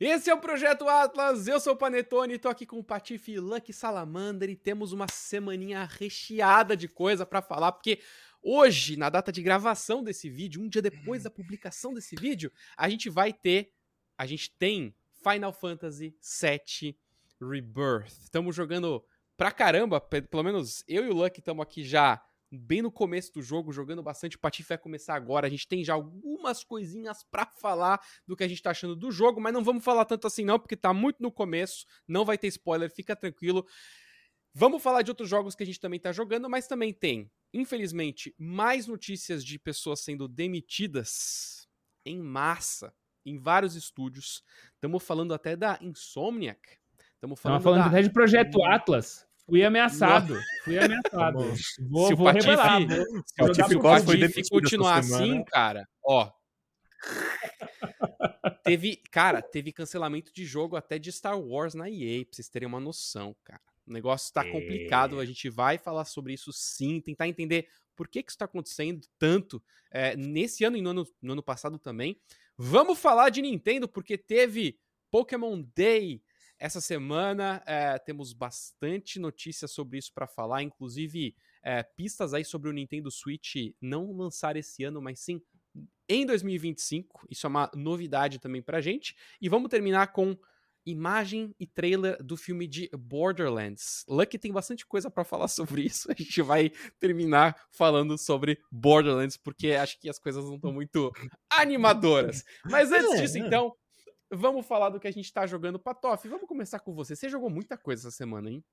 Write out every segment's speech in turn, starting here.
Esse é o Projeto Atlas, eu sou o Panetone, tô aqui com o Patife Lucky Salamander e temos uma semaninha recheada de coisa para falar, porque hoje, na data de gravação desse vídeo, um dia depois da publicação desse vídeo, a gente vai ter, a gente tem Final Fantasy VII Rebirth. Estamos jogando pra caramba, pelo menos eu e o Lucky estamos aqui já bem no começo do jogo, jogando bastante. O Patife vai começar agora. A gente tem já algumas coisinhas para falar do que a gente tá achando do jogo, mas não vamos falar tanto assim não, porque tá muito no começo, não vai ter spoiler, fica tranquilo. Vamos falar de outros jogos que a gente também tá jogando, mas também tem, infelizmente, mais notícias de pessoas sendo demitidas em massa em vários estúdios. Estamos falando até da Insomniac. Estamos falando, falando da... até de Projeto Atlas. Fui ameaçado. Fui ameaçado. vou, se vou o Patife, revelar. Se o Patife, Patife continuar assim, cara, ó. teve, cara, teve cancelamento de jogo até de Star Wars na EA, pra vocês terem uma noção, cara. O negócio tá é. complicado, a gente vai falar sobre isso sim, tentar entender por que, que isso tá acontecendo tanto é, nesse ano e no ano, no ano passado também. Vamos falar de Nintendo, porque teve Pokémon Day essa semana é, temos bastante notícias sobre isso para falar, inclusive é, pistas aí sobre o Nintendo Switch não lançar esse ano, mas sim em 2025. Isso é uma novidade também pra gente. E vamos terminar com imagem e trailer do filme de Borderlands. Lucky tem bastante coisa para falar sobre isso. A gente vai terminar falando sobre Borderlands, porque acho que as coisas não estão muito animadoras. Mas antes é, disso, é. então, Vamos falar do que a gente tá jogando. Patoff, vamos começar com você. Você jogou muita coisa essa semana, hein?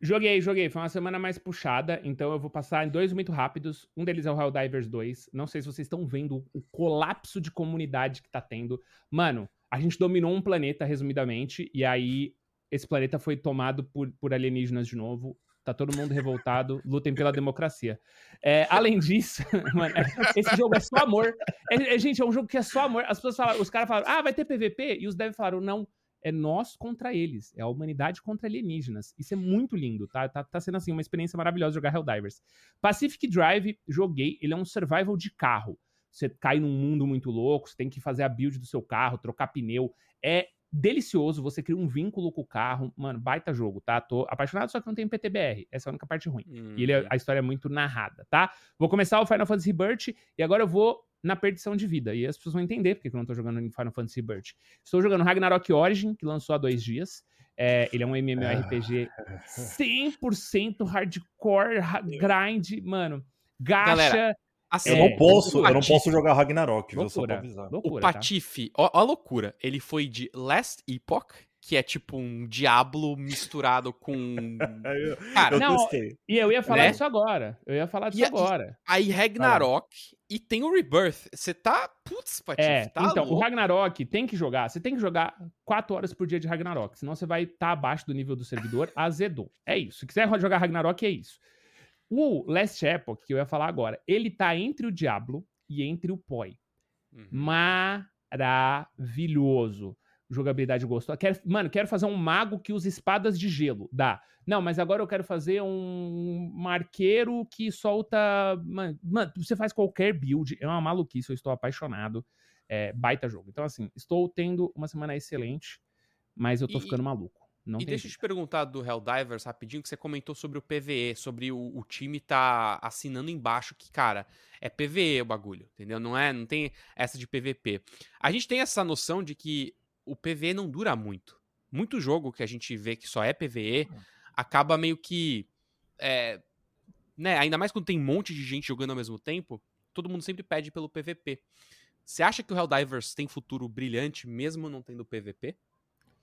Joguei, joguei. Foi uma semana mais puxada, então eu vou passar em dois muito rápidos. Um deles é o Helldivers 2. Não sei se vocês estão vendo o colapso de comunidade que tá tendo. Mano, a gente dominou um planeta, resumidamente, e aí esse planeta foi tomado por, por alienígenas de novo. Tá todo mundo revoltado, lutem pela democracia. É, além disso, mano, esse jogo é só amor. É, é, gente, é um jogo que é só amor. As pessoas falam, os caras falaram, ah, vai ter PVP? E os devs falaram, não, é nós contra eles. É a humanidade contra alienígenas. Isso é muito lindo, tá? Tá, tá sendo, assim, uma experiência maravilhosa jogar Helldivers. Pacific Drive, joguei. Ele é um survival de carro. Você cai num mundo muito louco, você tem que fazer a build do seu carro, trocar pneu. É delicioso, você cria um vínculo com o carro, mano, baita jogo, tá? Tô apaixonado, só que não tem PTBR, essa é a única parte ruim. Uhum. E ele, é, a história é muito narrada, tá? Vou começar o Final Fantasy Rebirth e agora eu vou na perdição de vida. E as pessoas vão entender porque eu não tô jogando em Final Fantasy Rebirth. Estou jogando Ragnarok Origin, que lançou há dois dias. É, ele é um MMORPG 100% ah. hardcore, grind, mano. Gacha. Galera, Assim, eu não posso, eu não posso jogar Ragnarok, loucura, só pra avisar. Loucura, o tá? Patife, tá? ó, ó, a loucura. Ele foi de Last Epoch, que é tipo um Diablo misturado com. eu, Cara, eu não, testei. E eu ia falar né? isso agora. Eu ia falar disso e, agora. Aí Ragnarok ah. e tem o Rebirth. Você tá. Putz, Patife, é, tá Então, louco. o Ragnarok tem que jogar. Você tem que jogar 4 horas por dia de Ragnarok. Senão você vai estar tá abaixo do nível do servidor. azedou. É isso. Se quiser jogar Ragnarok, é isso. O Last Epoch, que eu ia falar agora, ele tá entre o Diablo e entre o Poi. Uhum. Maravilhoso. Jogabilidade gostou. Quero, mano, quero fazer um mago que usa espadas de gelo. Dá. Não, mas agora eu quero fazer um marqueiro que solta. Mano, mano você faz qualquer build. É uma maluquice, eu estou apaixonado. É, baita jogo. Então, assim, estou tendo uma semana excelente, mas eu tô e, ficando maluco. Não e deixa eu te perguntar do Helldivers rapidinho, que você comentou sobre o PVE, sobre o, o, time tá assinando embaixo que, cara, é PVE o bagulho, entendeu? Não é, não tem essa de PVP. A gente tem essa noção de que o PVE não dura muito. Muito jogo que a gente vê que só é PVE hum. acaba meio que é, né, ainda mais quando tem um monte de gente jogando ao mesmo tempo, todo mundo sempre pede pelo PVP. Você acha que o Helldivers tem futuro brilhante mesmo não tendo PVP?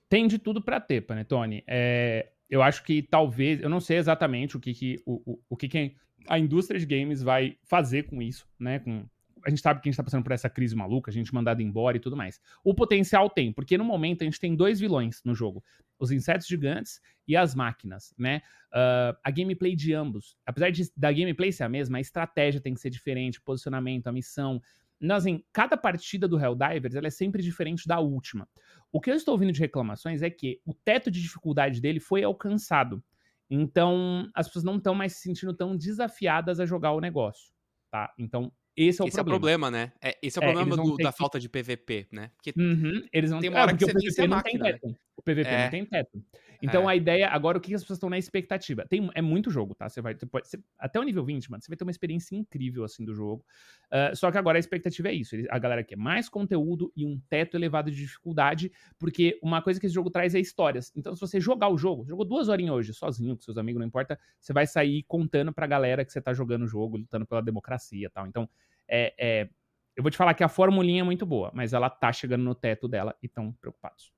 Tem de tudo para ter, Panetone. É, eu acho que talvez, eu não sei exatamente o que, que o, o, o que, que a indústria de games vai fazer com isso, né? Com, a gente sabe que a gente tá passando por essa crise maluca, a gente mandado embora e tudo mais. O potencial tem, porque no momento a gente tem dois vilões no jogo: os insetos gigantes e as máquinas, né? Uh, a gameplay de ambos, apesar de, da gameplay ser a mesma, a estratégia tem que ser diferente, o posicionamento, a missão. Então, assim, cada partida do Helldivers ela é sempre diferente da última. O que eu estou ouvindo de reclamações é que o teto de dificuldade dele foi alcançado. Então, as pessoas não estão mais se sentindo tão desafiadas a jogar o negócio, tá? Então, esse é o esse problema. é o problema, né? É, esse é o É, problema do- da que- falta de PVP, né? Porque Uhum, eles não Tem têm uma hora porque que o você vence a PVP não máquina, tem né? teto. O PVP É. não tem teto. Então É. a ideia, agora o que as pessoas estão na expectativa? Tem, é muito jogo, tá? Você vai, você pode, você- até o nível 20, mano, você vai ter uma experiência incrível assim do jogo. Ah, só que agora a expectativa é isso. A galera quer mais conteúdo e um teto elevado de dificuldade, porque uma coisa que esse jogo traz é histórias. Então, se você jogar o jogo, jogou duas horinhas hoje, sozinho, com seus amigos, não importa, você vai sair contando pra galera que você tá jogando o jogo, lutando pela democracia e tal. Então, é, é- eu vou te falar que a formulinha é muito boa, mas ela tá chegando no teto dela e estão preocupados.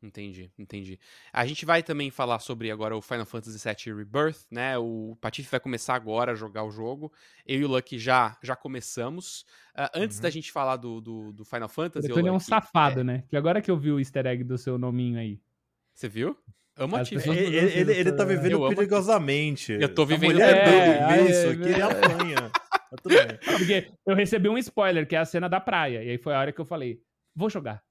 Entendi, entendi. A gente vai também falar sobre agora o Final Fantasy VII Rebirth, né? O Patife vai começar agora a jogar o jogo. Eu e o Lucky já, já começamos. Ah, antes Uhum. da gente falar do, do, do Final Fantasy, ô, Tony é um safado, né? Que agora que eu vi o easter egg do seu nominho aí. Você viu? Amo a Tiff. Ele, ele, ele- ele tá Eu vivendo amo perigosamente. Eu tô A vivendo- mulher É, dele é, isso é, aqui, ele apanha. Tudo bem. Porque eu recebi um spoiler, que é a cena da praia. E aí foi a hora que eu falei, vou jogar.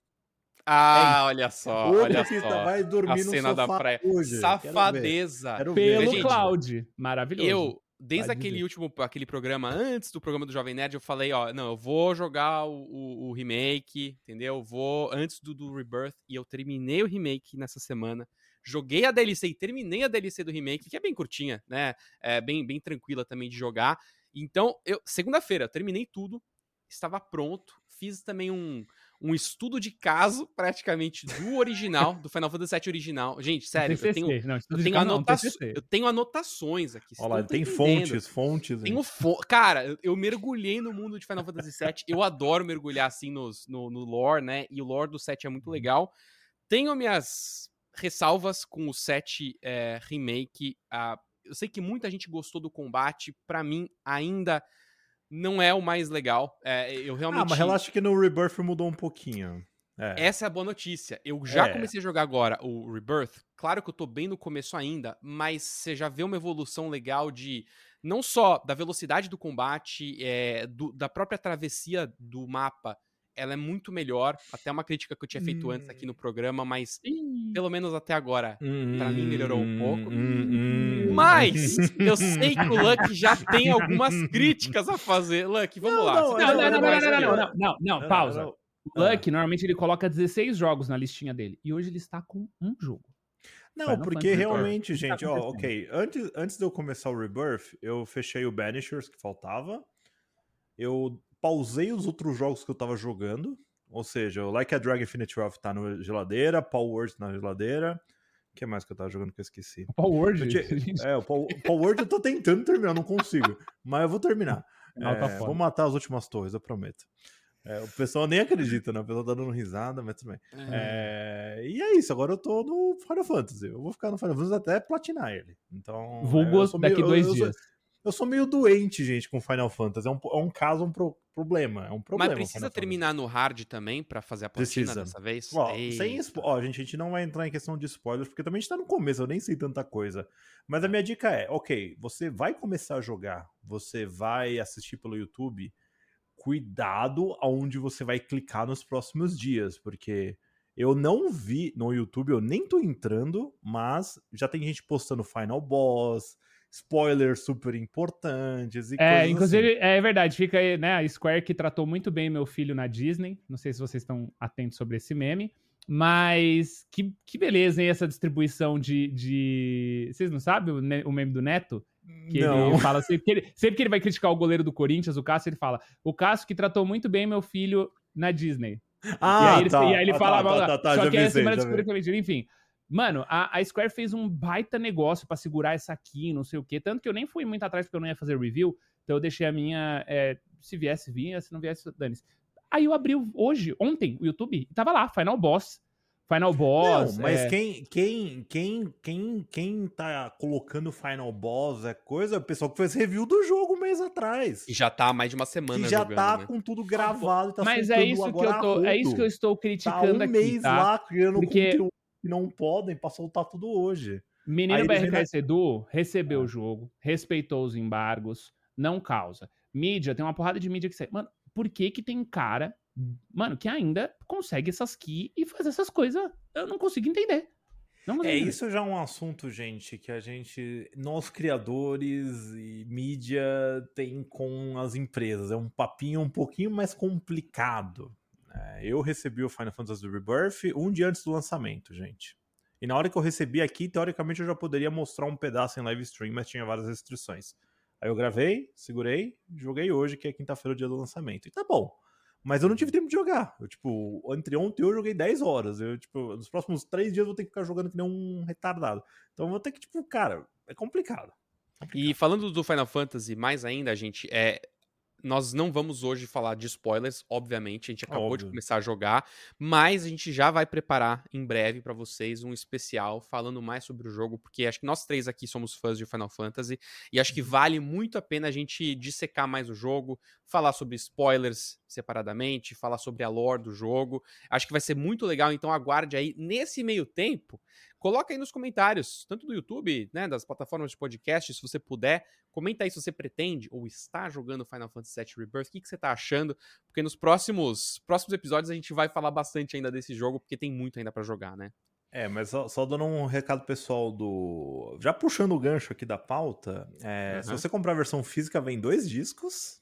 Ah, olha só, olha que só. vai dormir A no cena da sofá praia. hoje. Quero ver. Safadeza. Quero ver. Pelo gente, Cloud. Maravilhoso. Eu, desde Pode aquele dizer. último, aquele programa, antes do programa do Jovem Nerd, eu falei, ó, não, eu vou jogar o, o- o remake, entendeu? Eu Vou antes do, do Rebirth, e eu terminei o remake nessa semana. Joguei a DLC e terminei a DLC do remake, que é bem curtinha, né? É bem, bem tranquila também de jogar. Então, eu segunda-feira, eu terminei tudo, estava pronto, fiz também um, um estudo de caso, praticamente, do original, do Final Fantasy VII original. Gente, sério, eu tenho, Não, eu tenho, caso não, anota- TCC. eu tenho anotações aqui. Olha lá, não tem entendendo. fontes, fontes. Tenho fo... Cara, eu, mergulhei no mundo de Final Fantasy VII. Eu adoro mergulhar assim nos, no, no lore, né? E o lore do 7 é muito legal. Tenho minhas ressalvas com o 7 é, Remake. Eu sei que muita gente gostou do combate. Pra mim, ainda não é o mais legal. É, eu realmente. Ah, mas relaxa que no Rebirth mudou um pouquinho. É. Essa é a boa notícia. Eu já É. comecei a jogar agora o Rebirth. Claro que eu tô bem no começo ainda, mas você já vê uma evolução legal de não só da velocidade do combate, é, do- da própria travessia do mapa. Ela é muito melhor. Até uma crítica que eu tinha feito antes aqui no programa, mas pelo menos até agora. pra mim melhorou um pouco. hum, hum. Mas eu sei que o Lucky já tem algumas críticas a fazer. Lucky, vamos Não, lá. não, Não, não, não, não, não, pausa. O Lucky, normalmente, ele coloca 16 jogos na listinha dele. E hoje ele está com um jogo. Não, Final porque Fantasy realmente, Rebirth. Que gente, tá ó, ok. Antes, antes de eu começar o Rebirth, eu fechei o Banishers que faltava. Eu pausei os outros jogos que eu tava jogando. Ou seja, o Like a Dragon Infinite Wealth tá na geladeira, Power Words na geladeira. O que mais que eu tava jogando que eu esqueci? O Power Word, Eu tinha- É, o Power, Word eu tô tentando terminar, não consigo. Mas eu vou terminar. Não, tá É, vou matar as últimas torres, eu prometo. É, o pessoal nem acredita, né? O pessoal tá dando risada, mas tudo bem. É, e é isso, agora eu tô no Final Fantasy. Eu vou ficar no Final Fantasy até platinar ele. Então. é, eu Vulgo daqui meio- dois eu, eu dias. Sou, eu sou meio doente, gente, com Final Fantasy. É um, é um caso, um pro- problema. É um problema. Mas precisa terminar no hard também pra fazer a platina Precisa. dessa vez? Ó, sem Eita. ó, gente, a gente não vai entrar em questão de spoilers, porque também a gente tá no começo, eu nem sei tanta coisa. Mas a minha dica é, ok, você vai começar a jogar, você vai assistir pelo YouTube, cuidado aonde você vai clicar nos próximos dias, porque eu não vi no YouTube, eu nem tô entrando, mas já tem gente postando Final Boss, spoilers super importantes e É, inclusive, assim. é verdade, fica aí, né? A Square que tratou muito bem meu filho na Disney. Não sei se vocês estão atentos sobre esse meme. Mas que, que beleza, hein, essa distribuição de. de... Vocês não sabem o, o meme do Neto? Que não. ele fala sempre que ele, sempre que ele vai criticar o goleiro do Corinthians, o Cássio, ele fala: O Cássio que tratou muito bem meu filho na Disney. Ah, e aí ele, tá, e aí ele ah, fala, tá, tá, tá, tá, só que é semana descobriu enfim. Mano, a, a Square fez um baita negócio pra segurar essa aqui, não sei o quê. Tanto que eu nem fui muito atrás porque eu não ia fazer review. Então eu deixei a minha. é, se viesse, vinha. Se não viesse, dane-se. Aí eu abri hoje, ontem, o YouTube, e tava lá, Final Boss. Final Boss. Não, mas é, quem, quem, quem, quem, quem tá colocando Final Boss é coisa, o pessoal que fez review do jogo um mês atrás. E já tá há mais de uma semana Que já jogando, tá né? com tudo gravado e tá mas é isso que eu tô. É isso que eu estou Tá criticando um aqui. mês tá? lá criando Porque- conteúdo que não podem pra soltar tudo hoje. Menino Aí BRKS Edu recebeu Ah. o jogo, respeitou os embargos, não causa. Mídia, tem uma porrada de mídia que sai. Mano, por que que tem cara, mano, que ainda consegue essas key e faz essas coisas? Eu não consigo entender. Não É, isso já é um assunto, gente, que a gente, nós criadores e mídia, tem com as empresas. É um papinho um pouquinho mais complicado. Né? eu recebi o Final Fantasy Rebirth um dia antes do lançamento, gente. E na hora que eu recebi aqui, teoricamente eu já poderia mostrar um pedaço em live stream, mas tinha várias restrições. Aí eu gravei, segurei, joguei hoje, que é quinta-feira, o dia do lançamento. E tá bom. Mas eu não tive tempo de jogar. Eu, tipo, entre ontem e hoje eu joguei 10 horas. Eu, tipo, nos próximos 3 dias eu vou ter que ficar jogando que nem um retardado. Então eu vou ter que, tipo, cara, é complicado. E falando do Final Fantasy, mais ainda, gente, é. Nós não vamos hoje falar de spoilers, obviamente, a gente acabou de Óbvio. começar a jogar, mas a gente já vai preparar em breve pra vocês um especial falando mais sobre o jogo, porque acho que nós três aqui somos fãs de Final Fantasy e acho que vale muito a pena a gente dissecar mais o jogo, falar sobre spoilers separadamente, falar sobre a lore do jogo. Acho que vai ser muito legal, então aguarde aí. Nesse meio tempo, coloca aí nos comentários, tanto do YouTube, né, das plataformas de podcast, se você puder, comenta aí se você pretende ou está jogando Final Fantasy VII Rebirth, o que, que você tá achando, porque nos próximos, próximos episódios a gente vai falar bastante ainda desse jogo, porque tem muito ainda pra jogar, né? É, mas só, só dando um recado pessoal do. Já puxando o gancho aqui da pauta, é, se Aham. você comprar a versão física, vem dois discos.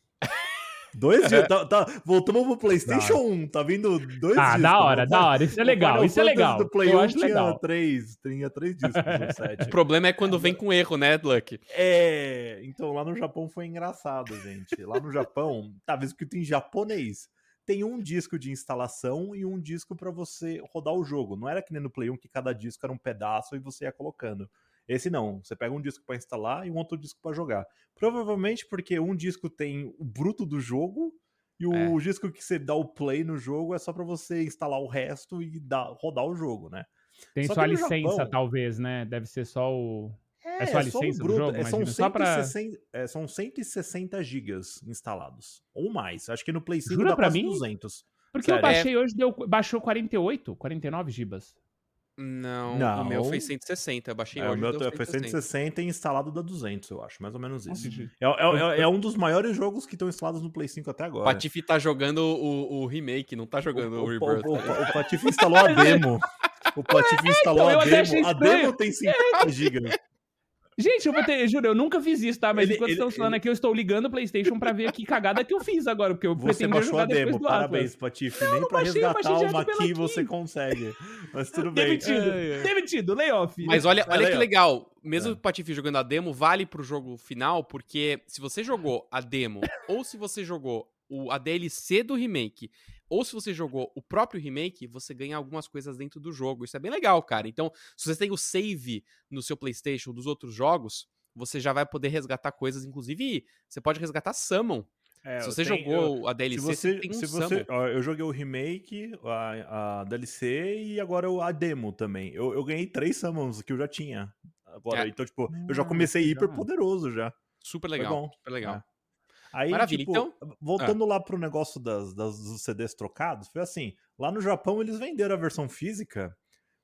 Dois dias. Tá, tá, voltamos pro PlayStation 1, tá vindo dois Ah, discos. da hora, da hora. Isso é legal, isso é legal. Do Play Eu 1 acho tinha legal. três, tinha três discos no set. O problema é quando vem com erro, né, Luck? É, então lá no Japão foi engraçado, gente. Lá no Japão, tá escrito em japonês. Tem um disco de instalação e um disco pra você rodar o jogo. Não era que nem no Play 1 que cada disco era um pedaço e você ia colocando. Esse não, você pega um disco pra instalar e um outro disco pra jogar. Provavelmente porque um disco tem o bruto do jogo e o É. disco que você dá o play no jogo é só pra você instalar o resto e dar, rodar o jogo, né? Tem Só só a licença, Japão- talvez, né? Deve ser só o. É só a só o licença do bruto, jogo, é, são, imagina, só pra- 160, é, são 160 gigas instalados. Ou mais. Acho que no Play 5 Jura dá pra mim? 200. Porque eu Sério. baixei hoje, deu, baixou 48, 49 gibas. Não, Não. o meu foi 160, eu baixei É, o hoje meu deu foi 160. 160 e instalado dá 200, eu acho. Mais ou menos isso. É, é- é- é um dos maiores jogos que estão instalados no Play 5 até O agora. Patife tá jogando o, o remake, não tá jogando o, o, Rebirth. o, o, tá? o Patife instalou a demo. O Patife instalou então, a demo. A demo tem 50 gigas. Gente, eu vou ter, juro, eu nunca fiz isso, tá? Mas Ele- enquanto ele- estamos falando ele- aqui, eu estou ligando o PlayStation pra ver que cagada que eu fiz agora, porque eu Você pretendia baixou jogar a depois demo, do parabéns, Atlas. Patife. Nem eu pra baixei, resgatar baixei uma aqui você consegue. Mas tudo bem. Demitido, Ai, ai. demitido, layoff. Mas olha, olha Olha que legal. Mesmo É. o Patife jogando a demo, vale pro jogo final, porque se você jogou a demo, ou se você jogou o, a DLC do remake, ou se você jogou o próprio remake, você ganha algumas coisas dentro do jogo. Isso é bem legal, cara. Então, se você tem o save no seu PlayStation dos outros jogos, você já vai poder resgatar coisas. Inclusive, você pode resgatar Summon. É, se eu você tenho- jogou a Se DLC, você, você tem um se você, ó, eu joguei o remake, a, a DLC e agora o- a demo também. Eu, eu ganhei três summons que eu já tinha. Agora, É. então, tipo, eu já Ah, comecei hiper poderoso já. Super legal. bom. Super legal. É. Aí, Maravilha, tipo, então- voltando lá pro negócio das, das- dos CDs trocados, foi assim, lá no Japão eles venderam a versão física,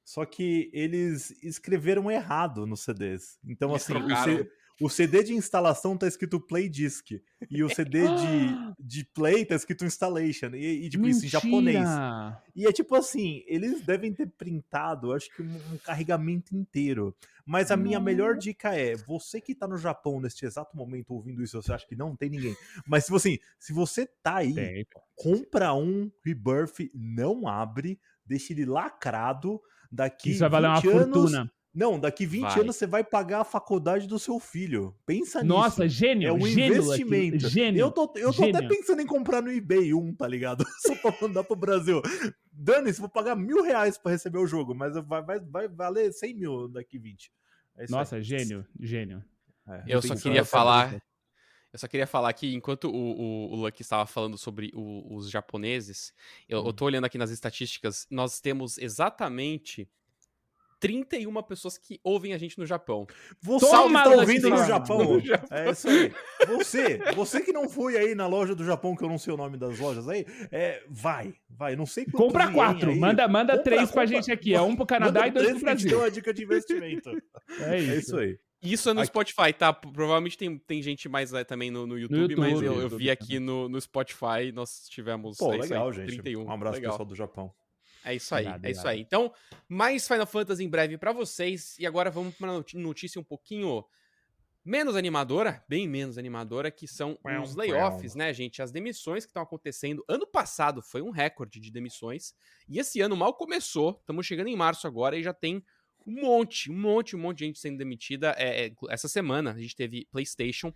só que eles escreveram errado nos CDs. Então, Eles assim, o, trocaram. C- o CD de instalação tá escrito Play Disc, e o CD de, de Play tá escrito Installation, e, e, tipo, isso em japonês. Mentira! E é tipo assim, eles devem ter printado, acho que um, um carregamento inteiro. Mas a minha melhor dica é, você que tá no Japão neste exato momento ouvindo isso, você acha que não tem ninguém. Mas tipo assim, se você tá aí, Tem, compra um Rebirth, não abre, deixa ele lacrado, daqui Isso vai valer uma 20 anos, fortuna. Não, daqui 20 Vai. anos você vai pagar a faculdade do seu filho. Pensa Nossa, nisso. gênio, É um gênio, investimento. Gênio. Eu tô, eu tô até Gênio. pensando em comprar no eBay um, tá ligado? Só pra mandar pro Brasil. Dane-se, vou pagar mil reais pra receber o jogo, mas vai, vai, vai valer 100 mil daqui 20. É Nossa, aí. gênio, gênio. É, Eu só queria falar. Eu só queria falar que enquanto o, o, o Lucky estava falando sobre o- os japoneses, eu, eu Hum. tô olhando aqui nas estatísticas, nós temos exatamente 31 pessoas que ouvem a gente no Japão. Você Toma, que tá Lucky ouvindo no. Japão. No Japão. É isso aí. Você, você que não foi aí na loja do Japão, que eu não sei o nome das lojas aí, é, vai, vai. Não sei Compra quatro, aí. manda, manda Compra- três pra compra- gente aqui. É um pro Canadá Manda e dois três pro que a gente Brasil. deu uma dica de investimento. É isso. É isso aí. Isso é no Aqui- Spotify, tá? Provavelmente tem, tem gente mais é, também no, no, YouTube, mas YouTube, eu, eu YouTube vi aqui no, no Spotify, nós tivemos Pô, é isso aí, legal, gente. 31. Um abraço legal. pessoal do Japão. É isso aí, Irado, é isso irado. aí. Então, mais Final Fantasy em breve pra vocês. E agora vamos pra uma notícia um pouquinho menos animadora, bem menos animadora, que são os layoffs, né, gente? As demissões que estão acontecendo. Ano passado foi um recorde de demissões. E esse ano mal começou. Estamos chegando em março agora e já tem um monte, um monte, um monte de gente sendo demitida. É, é, essa semana a gente teve PlayStation.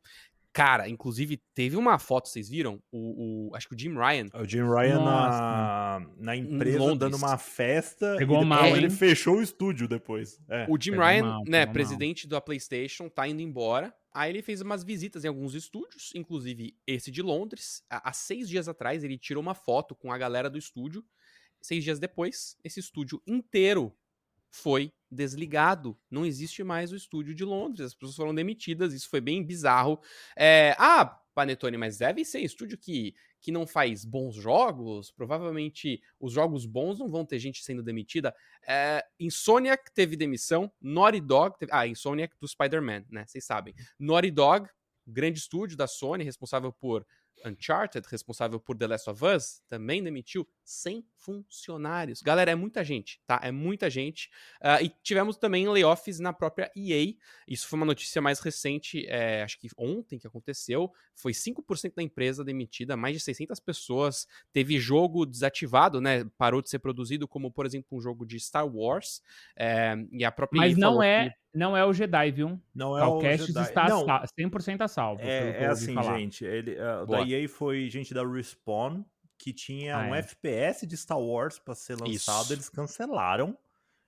Cara, inclusive teve uma foto, vocês viram? O, o- acho que o Jim Ryan. O Jim Ryan na, na empresa Londres. dando uma festa Pegou e mal, ele hein? fechou o estúdio depois. É. O Jim pegou Ryan, mal, né, pegou mal. presidente da PlayStation, tá indo embora. Aí ele fez umas visitas em alguns estúdios, inclusive esse de Londres. Há há seis dias atrás, ele tirou uma foto com a galera do estúdio. Seis dias depois, esse estúdio inteiro foi desligado. Não existe mais o estúdio de Londres. As pessoas foram demitidas. Isso foi bem bizarro. É, ah, Panetone, mas deve ser estúdio que, que não faz bons jogos. Provavelmente os jogos bons não vão ter gente sendo demitida. É, Insomniac teve demissão. Naughty Dog. Teve, ah, Insomniac do Spider-Man, né? Vocês sabem. Naughty Dog, grande estúdio da Sony, responsável por Uncharted, responsável por The Last of Us, também demitiu 100 funcionários. Galera, é muita gente, tá? É muita gente. Ah, e tivemos também layoffs na própria EA. Isso foi uma notícia mais recente, é, acho que ontem que aconteceu. Foi 5% da empresa demitida, mais de 600 pessoas. Teve jogo desativado, né? Parou de ser produzido, como, por exemplo, um jogo de Star Wars. É, e a própria Mas EA não é, que- não é o Jedi, viu? Não é o Calcast Jedi. está Não, sa- 100% a salvo. pelo que É, eu é ouvi assim, falar. gente. Ele, uh, o da EA foi gente da Respawn que tinha Ah, um é. FPS de Star Wars pra ser lançado, Isso. Uhum. eles cancelaram.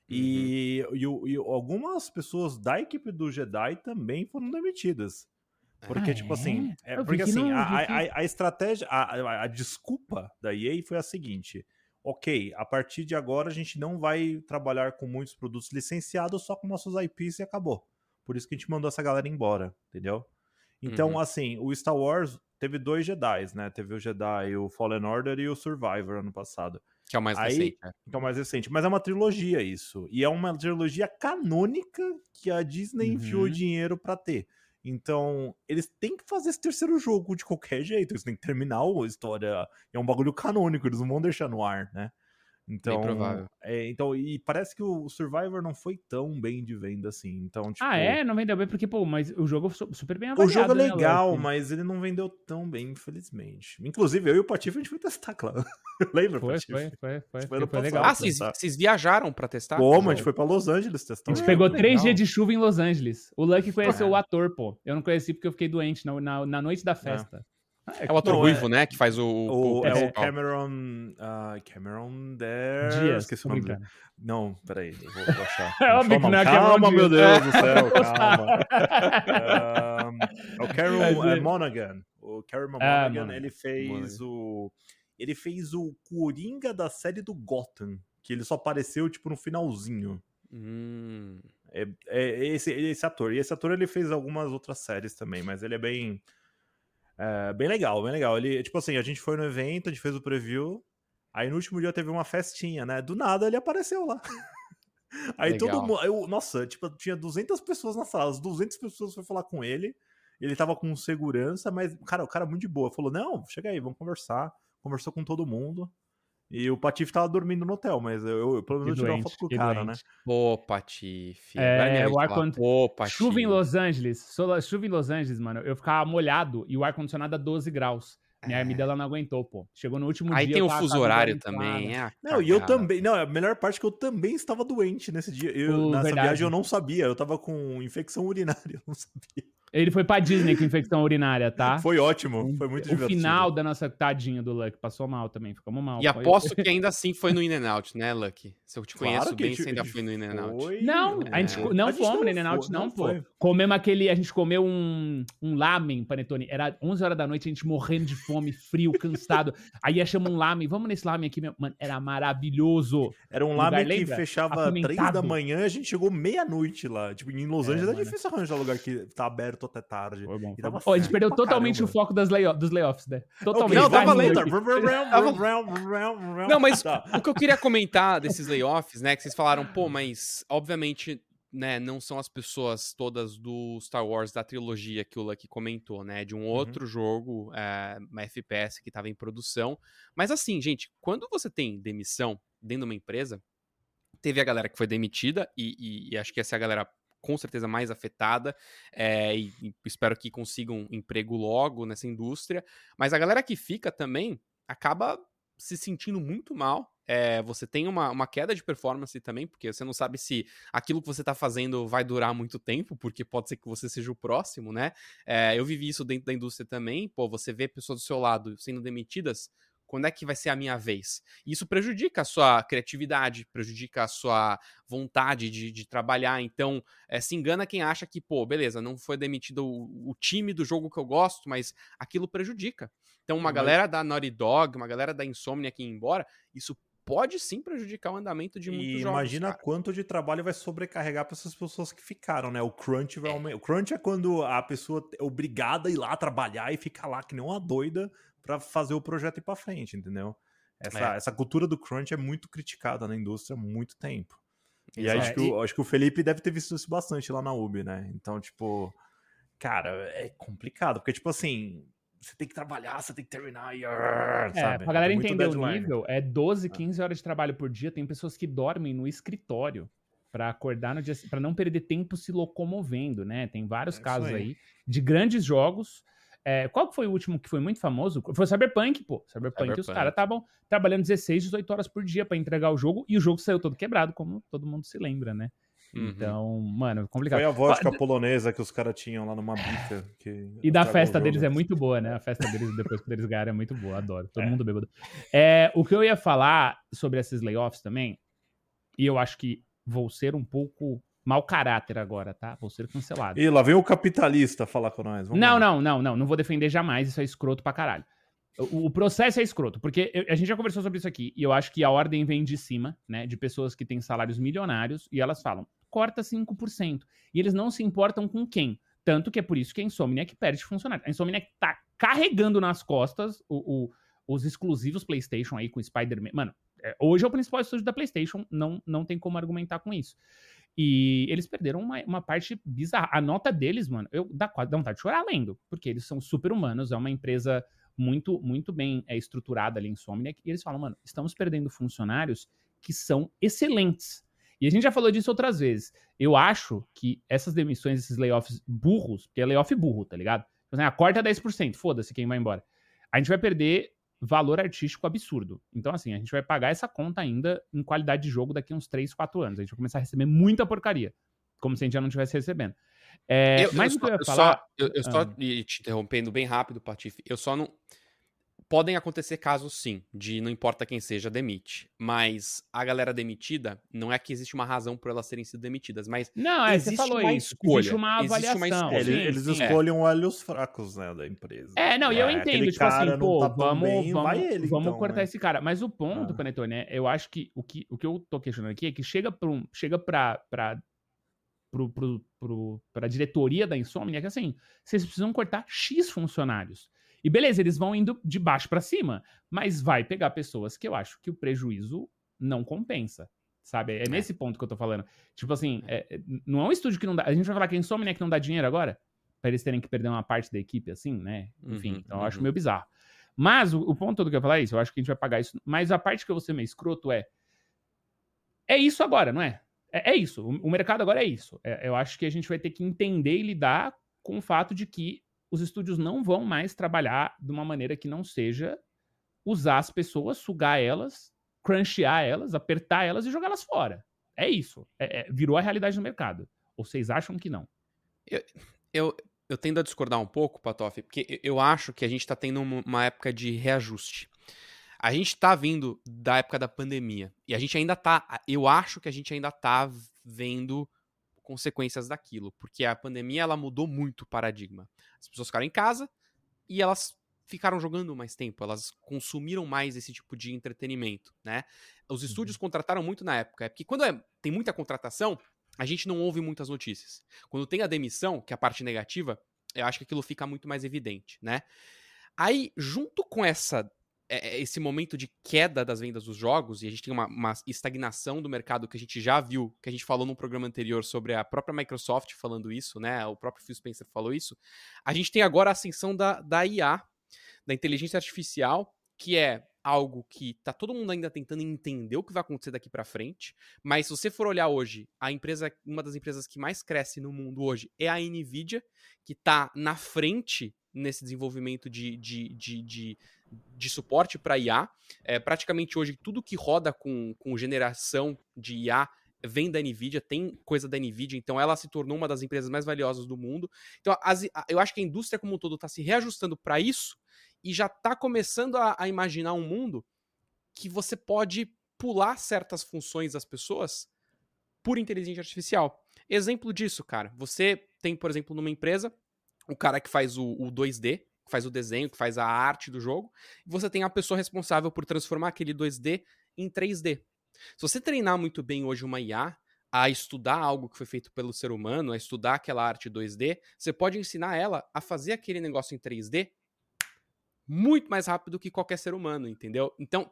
E, e o- e algumas pessoas da equipe do Jedi também foram demitidas. Porque, Ah, tipo assim, é? é, porque que assim, não, a, que- a- a- estratégia, a, a- a desculpa da EA foi a seguinte: ok, a partir de agora a gente não vai trabalhar com muitos produtos licenciados, só com nossos IPs e acabou. Por isso que a gente mandou essa galera embora, entendeu? Então, Uhum. assim, o Star Wars teve dois Jedi, né? Teve o Jedi, o Fallen Order e o Survivor ano passado. que é o mais Aí- recente. né? Que é o mais recente. Mas é uma trilogia isso. E é uma trilogia canônica que a Disney enfiou Uhum. dinheiro pra ter. Então, eles têm que fazer esse terceiro jogo de qualquer jeito. Eles têm que terminar a história. É um bagulho canônico, eles não vão deixar no ar, né? Então, provável. é, então, e parece que o Survivor não foi tão bem de venda assim. Então, tipo, Ah, é? Não vendeu bem porque, pô, mas o jogo su- super bem o avaliado. jogo é né, legal, Lucky? mas ele não vendeu tão bem, infelizmente. Inclusive, eu e o Patife, a gente foi testar, claro. Lembra, Foi, Patife? foi, foi, foi. Foi Foi, foi legal. Ah, vocês, vocês viajaram pra testar? Como? A gente foi pra Los Angeles testar. A o gente pegou três dias de chuva em Los Angeles. O Lucky conheceu É. o ator, pô. Eu não conheci porque eu fiquei doente na, na, na noite da festa. É o ator Não, ruivo, é- né? Que faz o. O, é o. Cameron. ah, Cameron there. Dias. Esqueci o nome dele. Não, peraí, eu vou, vou achar. É que não é calma, meu. Deus do céu, calma. Ahn, é o Cameron é, é- Monaghan. O Cameron Ah, Monaghan, Monaghan. ele fez o. Ele fez o Coringa da série do Gotham. Que ele só apareceu, tipo, no finalzinho. Hum. É, é esse, esse ator. E esse ator ele fez algumas outras séries também, mas ele é bem. É, bem legal, bem legal. Ele, tipo assim, a gente foi no evento, a gente fez o preview. Aí no último dia teve uma festinha, né? Do nada ele apareceu lá. Aí Legal. todo mundo. eu- nossa, tipo, tinha 200 pessoas na sala. As 200 pessoas foram falar com ele. Ele tava com segurança, mas, cara, o cara muito de boa. Falou: Não, chega aí, vamos conversar. Conversou com todo mundo. E o Patife tava dormindo no hotel, mas eu, eu pelo menos eu tirei uma foto com o cara, né? doente. Pô, Patife. É, o ar-con- Pô, Patife. Chuva em Los Angeles. Sola- Chuva em Los Angeles, mano. Eu ficava molhado e o ar-condicionado a 12 graus. Minha É. amígala não aguentou, pô. Chegou no último Aí dia. tem eu o tava fuso horário também. É Não, e eu também. Não, a melhor parte é que eu também estava doente nesse dia. Eu, nessa verdade. viagem eu não sabia. Eu tava com infecção urinária, eu não sabia. Ele foi pra Disney com infecção urinária, tá? Foi ótimo, foi muito o divertido. final da nossa tadinha do Luck passou mal também. Ficamos mal. E Foi- aposto que ainda assim foi no In-N-Out, né, Lucky? Se eu te Claro conheço bem, você ainda foi no In-N-Out. foi, Não, né? a gente É. não A gente fomos no In-N-Out, não, pô. foi. Comemos aquele. A gente comeu um, um lamen, panetone. Era 11 horas da noite, a gente morrendo de fome, frio, cansado. Aí achamos um lamen. Vamos nesse lamen aqui, meu. Mano, era maravilhoso. Era um Lugar, lamen que lembra? fechava três da Apimentado. manhã a gente chegou meia-noite lá. Tipo, em Los É, Angeles é, mano. difícil arranjar lugar que tá aberto até tarde. Foi bom. E foi tava bom. Ó, a gente perdeu totalmente caramba. o foco das layo- dos layoffs, né? Totalmente. Não, tava lento. Não, mas Tá. o que eu queria comentar desses layoffs, né? Que vocês falaram, pô, mas obviamente né, não são as pessoas todas do Star Wars da trilogia que o Lucky comentou, né? De um uhum. outro uhum. jogo, é, uma FPS que estava em produção. Mas assim, gente, quando você tem demissão dentro de uma empresa, teve a galera que foi demitida, e, e, e acho que essa é a galera com certeza mais afetada, é, e, e espero que consigam emprego logo nessa indústria. Mas a galera que fica também acaba se sentindo muito mal. É, você tem uma, uma queda de performance também, porque você não sabe se aquilo que você está fazendo vai durar muito tempo, porque pode ser que você seja o próximo, né? É, eu vivi isso dentro da indústria também. Pô, você vê pessoas do seu lado sendo demitidas quando é que vai ser a minha vez? Isso prejudica a sua criatividade, prejudica a sua vontade de, de trabalhar. Então, é, se engana quem acha que, pô, beleza, não foi demitido o, o, time do jogo que eu gosto, mas aquilo prejudica. Então, uma galera da Naughty Dog, uma galera da Insomnia que ir embora, isso pode sim prejudicar o andamento de muitos e jogos. Imagina cara. quanto de trabalho vai sobrecarregar para essas pessoas que ficaram, né? O crunch vai é. aumentar. O crunch é quando a pessoa é obrigada a ir lá trabalhar e ficar lá que nem uma doida para fazer o projeto ir para frente, entendeu? Essa, é. essa cultura do crunch é muito criticada na indústria há muito tempo. E acho que, o, acho que o Felipe deve ter visto isso bastante lá na UB, né? Então, tipo, cara, é complicado, porque, tipo assim, você tem que trabalhar, você tem que terminar e. É, sabe? pra galera entender o nível, é 12, 15 é. horas de trabalho por dia. Tem pessoas que dormem no escritório para acordar no dia para não perder tempo se locomovendo, né? Tem vários é casos aí. aí de grandes jogos é, qual foi o último que foi muito famoso? Foi o Cyberpunk, pô. Cyberpunk, Cyberpunk. os caras estavam trabalhando 16, 18 horas por dia para entregar o jogo e o jogo saiu todo quebrado, como todo mundo se lembra, né? Uhum. Então, mano, é complicado. Foi a vodka polonesa que os caras tinham lá numa bica. e da festa deles é muito boa, né? A festa deles depois que eles ganharam é muito boa, adoro. Todo é. mundo bêbado. É, o que eu ia falar sobre esses layoffs também, e eu acho que vou ser um pouco mau caráter agora, tá? Vou ser cancelado. E lá vem o capitalista falar com nós. Vamos não, lá. não, não, não. Não vou defender jamais. Isso é escroto pra caralho. O, o processo é escroto, porque eu, a gente já conversou sobre isso aqui, e eu acho que a ordem vem de cima, né? De pessoas que têm salários milionários, e elas falam, corta 5%. E eles não se importam com quem. Tanto que é por isso que a Insomniac perde funcionário. A Insomniac tá carregando nas costas o, o, os exclusivos PlayStation aí com Spider-Man. Mano, é, hoje é o principal estúdio da PlayStation, não, não tem como argumentar com isso. E eles perderam uma, uma parte bizarra. A nota deles, mano, eu dá dá vontade de chorar lendo, porque eles são super humanos, é uma empresa muito muito bem é, estruturada ali em Insomniac, e eles falam, mano, estamos perdendo funcionários que são excelentes. E a gente já falou disso outras vezes. Eu acho que essas demissões, esses layoffs burros, porque é layoff burro, tá ligado? Tipo assim, a ah, corta 10%, foda-se quem vai embora. A gente vai perder valor artístico absurdo. Então, assim, a gente vai pagar essa conta ainda em qualidade de jogo daqui uns 3, 4 anos. A gente vai começar a receber muita porcaria. Como se a gente já não estivesse recebendo. É, eu, mas eu, só, eu, falar... eu, eu só, ah. te interrompendo bem rápido, Patife, eu só não podem acontecer casos sim, de não importa quem seja, demite. Mas a galera demitida, não é que existe uma razão por elas terem sido demitidas, mas. Não, é, existe você falou uma isso. Escolha. Existe uma avaliação. Existe uma é, sim, eles, sim, escolhem é. olhos fracos, né, da empresa. É, não, e eu é, entendo, tipo assim, pô, tá vamos, bem, vamos, ele, vamos então, cortar né? esse cara. Mas o ponto, ah. Panetone, né, eu acho que o, que o que eu tô questionando aqui é que chega pra, um, chega pra, pra pro, pro, pro, pra diretoria da Insomnia que assim, vocês precisam cortar X funcionários. E beleza, eles vão indo de baixo para cima, mas vai pegar pessoas que eu acho que o prejuízo não compensa. Sabe? É, é. nesse ponto que eu tô falando. Tipo assim, é, é, não é um estúdio que não dá. A gente vai falar que a né, que não dá dinheiro agora? Pra eles terem que perder uma parte da equipe assim, né? Enfim, uhum, então eu acho uhum. meio bizarro. Mas o, o, ponto todo que eu ia falar é isso. Eu acho que a gente vai pagar isso. Mas a parte que eu vou ser meio escroto é. É isso agora, não é? É, é isso. O, o, mercado agora é isso. É, eu acho que a gente vai ter que entender e lidar com o fato de que os estúdios não vão mais trabalhar de uma maneira que não seja usar as pessoas, sugar elas, crunchear elas, apertar elas e jogá-las fora. É isso. É, é, virou a realidade do mercado. Ou vocês acham que não? Eu, eu, eu tendo a discordar um pouco, Patoff, porque eu acho que a gente está tendo uma época de reajuste. A gente está vindo da época da pandemia. E a gente ainda está. Eu acho que a gente ainda está vendo consequências daquilo, porque a pandemia ela mudou muito o paradigma. As pessoas ficaram em casa e elas ficaram jogando mais tempo, elas consumiram mais esse tipo de entretenimento, né? Os estúdios uhum. contrataram muito na época, é porque quando é, tem muita contratação, a gente não ouve muitas notícias. Quando tem a demissão, que é a parte negativa, eu acho que aquilo fica muito mais evidente, né? Aí, junto com essa é, é, esse momento de queda das vendas dos jogos, e a gente tem uma, uma, estagnação do mercado que a gente já viu, que a gente falou num programa anterior sobre a própria Microsoft falando isso, né? O próprio Phil Spencer falou isso. A gente tem agora a ascensão da, da IA, da inteligência artificial, que é algo que tá todo mundo ainda tentando entender o que vai acontecer daqui para frente, mas se você for olhar hoje, a empresa, uma das empresas que mais cresce no mundo hoje é a Nvidia, que tá na frente nesse desenvolvimento de, de, de, de, de suporte para IA. É, praticamente hoje tudo que roda com, com geração de IA vem da Nvidia, tem coisa da Nvidia, então ela se tornou uma das empresas mais valiosas do mundo. Então, as, eu acho que a indústria como um todo está se reajustando para isso e já está começando a, a imaginar um mundo que você pode pular certas funções das pessoas por inteligência artificial. Exemplo disso, cara. Você tem, por exemplo, numa empresa, o cara que faz o, o 2D, que faz o desenho, que faz a arte do jogo, e você tem a pessoa responsável por transformar aquele 2D em 3D. Se você treinar muito bem hoje uma IA a estudar algo que foi feito pelo ser humano, a estudar aquela arte 2D, você pode ensinar ela a fazer aquele negócio em 3D muito mais rápido que qualquer ser humano, entendeu? Então,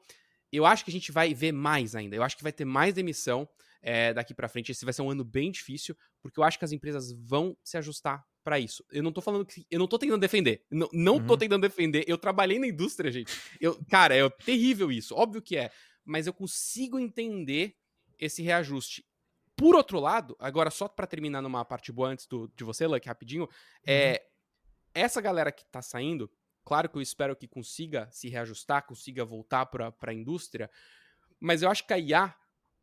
eu acho que a gente vai ver mais ainda. Eu acho que vai ter mais demissão é, daqui para frente. Esse vai ser um ano bem difícil, porque eu acho que as empresas vão se ajustar para isso. Eu não tô falando que. Eu não tô tentando defender. Não, não uhum. tô tentando defender. Eu trabalhei na indústria, gente. Eu, cara, é terrível isso. Óbvio que é. Mas eu consigo entender esse reajuste. Por outro lado, agora só para terminar numa parte boa antes do, de você, Luck, rapidinho, uhum. é. Essa galera que tá saindo, Claro que eu espero que consiga se reajustar, consiga voltar para a indústria, mas eu acho que a IA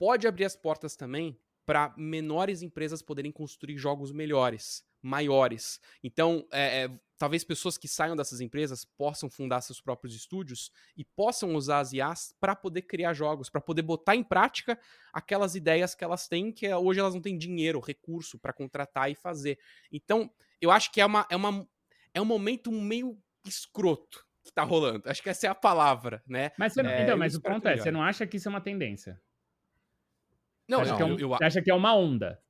pode abrir as portas também para menores empresas poderem construir jogos melhores, maiores. Então, é, é, talvez pessoas que saiam dessas empresas possam fundar seus próprios estúdios e possam usar as IAs para poder criar jogos, para poder botar em prática aquelas ideias que elas têm, que hoje elas não têm dinheiro, recurso para contratar e fazer. Então, eu acho que é, uma, é, uma, é um momento meio escroto que tá rolando. Acho que essa é a palavra, né? Mas, é, então, mas o ponto é, você não acha que isso é uma tendência? Não, você acha, não, que, é um, eu, você acha que é uma onda?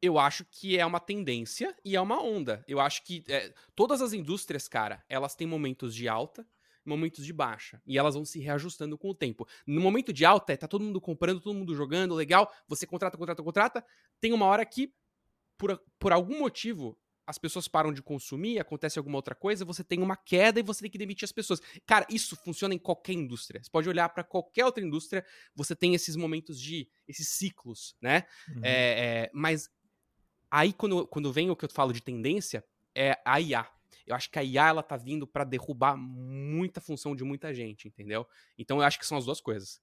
Eu acho que é uma tendência e é uma onda. Eu acho que é, todas as indústrias, cara, elas têm momentos de alta momentos de baixa. E elas vão se reajustando com o tempo. No momento de alta, é, tá todo mundo comprando, todo mundo jogando, legal. Você contrata, contrata, contrata. Tem uma hora que, por, por algum motivo, as pessoas param de consumir, acontece alguma outra coisa, você tem uma queda e você tem que demitir as pessoas. Cara, isso funciona em qualquer indústria. Você pode olhar para qualquer outra indústria, você tem esses momentos de. esses ciclos, né? Uhum. É, é, mas aí, quando, quando vem o que eu falo de tendência, é a IA. Eu acho que a IA ela tá vindo para derrubar muita função de muita gente, entendeu? Então eu acho que são as duas coisas.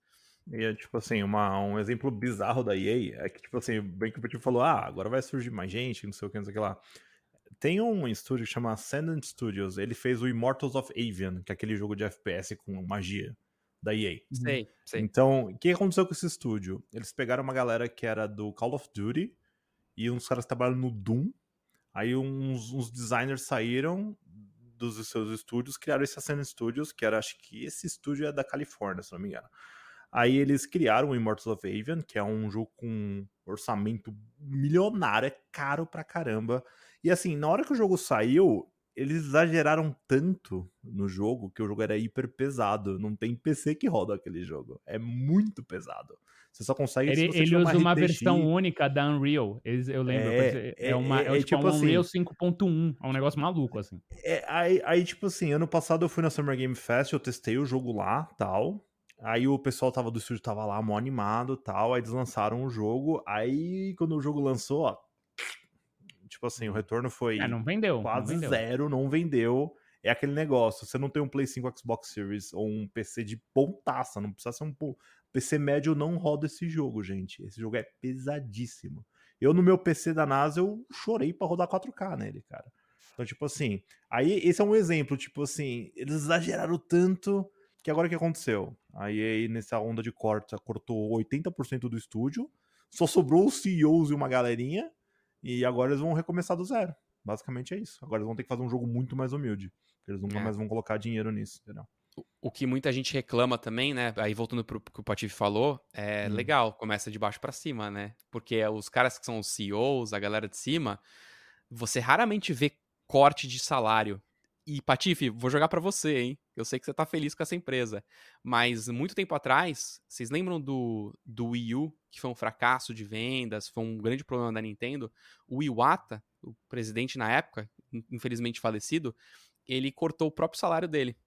E é tipo assim, uma, um exemplo bizarro da EA é que, tipo assim, bem que o Petit falou, ah, agora vai surgir mais gente, não sei o que, não sei o que lá. Tem um estúdio que chama Ascendant Studios. Ele fez o Immortals of Avian, que é aquele jogo de FPS com magia da EA. Sei, sei. Então, o que aconteceu com esse estúdio? Eles pegaram uma galera que era do Call of Duty e uns caras trabalham no Doom. Aí uns, uns designers saíram dos seus estúdios, criaram esse Ascendant Studios, que era, acho que esse estúdio é da Califórnia, se não me engano. Aí eles criaram o Immortals of Avian, que é um jogo com orçamento milionário, é caro pra caramba. E assim, na hora que o jogo saiu, eles exageraram tanto no jogo que o jogo era hiper pesado. Não tem PC que roda aquele jogo. É muito pesado. Você só consegue. Ele, ele usa uma, versão única da Unreal. Eles, eu lembro. É, é, uma, é, é, é tipo, tipo um assim, Unreal 5.1. É um negócio maluco, assim. É, aí, aí, tipo assim, ano passado eu fui na Summer Game Fest, eu testei o jogo lá tal. Aí o pessoal tava do estúdio tava lá, mó animado tal. Aí eles lançaram o jogo. Aí quando o jogo lançou, ó, Tipo assim, o retorno foi é, não vendeu, quase não vendeu. zero, não vendeu. É aquele negócio, você não tem um Play 5 Xbox Series ou um PC de pontaça, não precisa ser um PC médio não roda esse jogo, gente. Esse jogo é pesadíssimo. Eu no meu PC da NASA eu chorei para rodar 4K nele, cara. Então, tipo assim, aí esse é um exemplo, tipo assim, eles exageraram tanto que agora o que aconteceu? Aí, aí nessa onda de corte, cortou 80% do estúdio, só sobrou os CEOs e uma galerinha, e agora eles vão recomeçar do zero. Basicamente é isso. Agora eles vão ter que fazer um jogo muito mais humilde. Porque eles nunca é. mais vão colocar dinheiro nisso, entendeu? O que muita gente reclama também, né? Aí voltando pro que o Patife falou, é hum. legal, começa de baixo para cima, né? Porque os caras que são os CEOs, a galera de cima, você raramente vê corte de salário. E Patife, vou jogar para você, hein? Eu sei que você tá feliz com essa empresa. Mas muito tempo atrás, vocês lembram do, do Wii U, que foi um fracasso de vendas, foi um grande problema da Nintendo? O Iwata, o presidente na época, infelizmente falecido, ele cortou o próprio salário dele.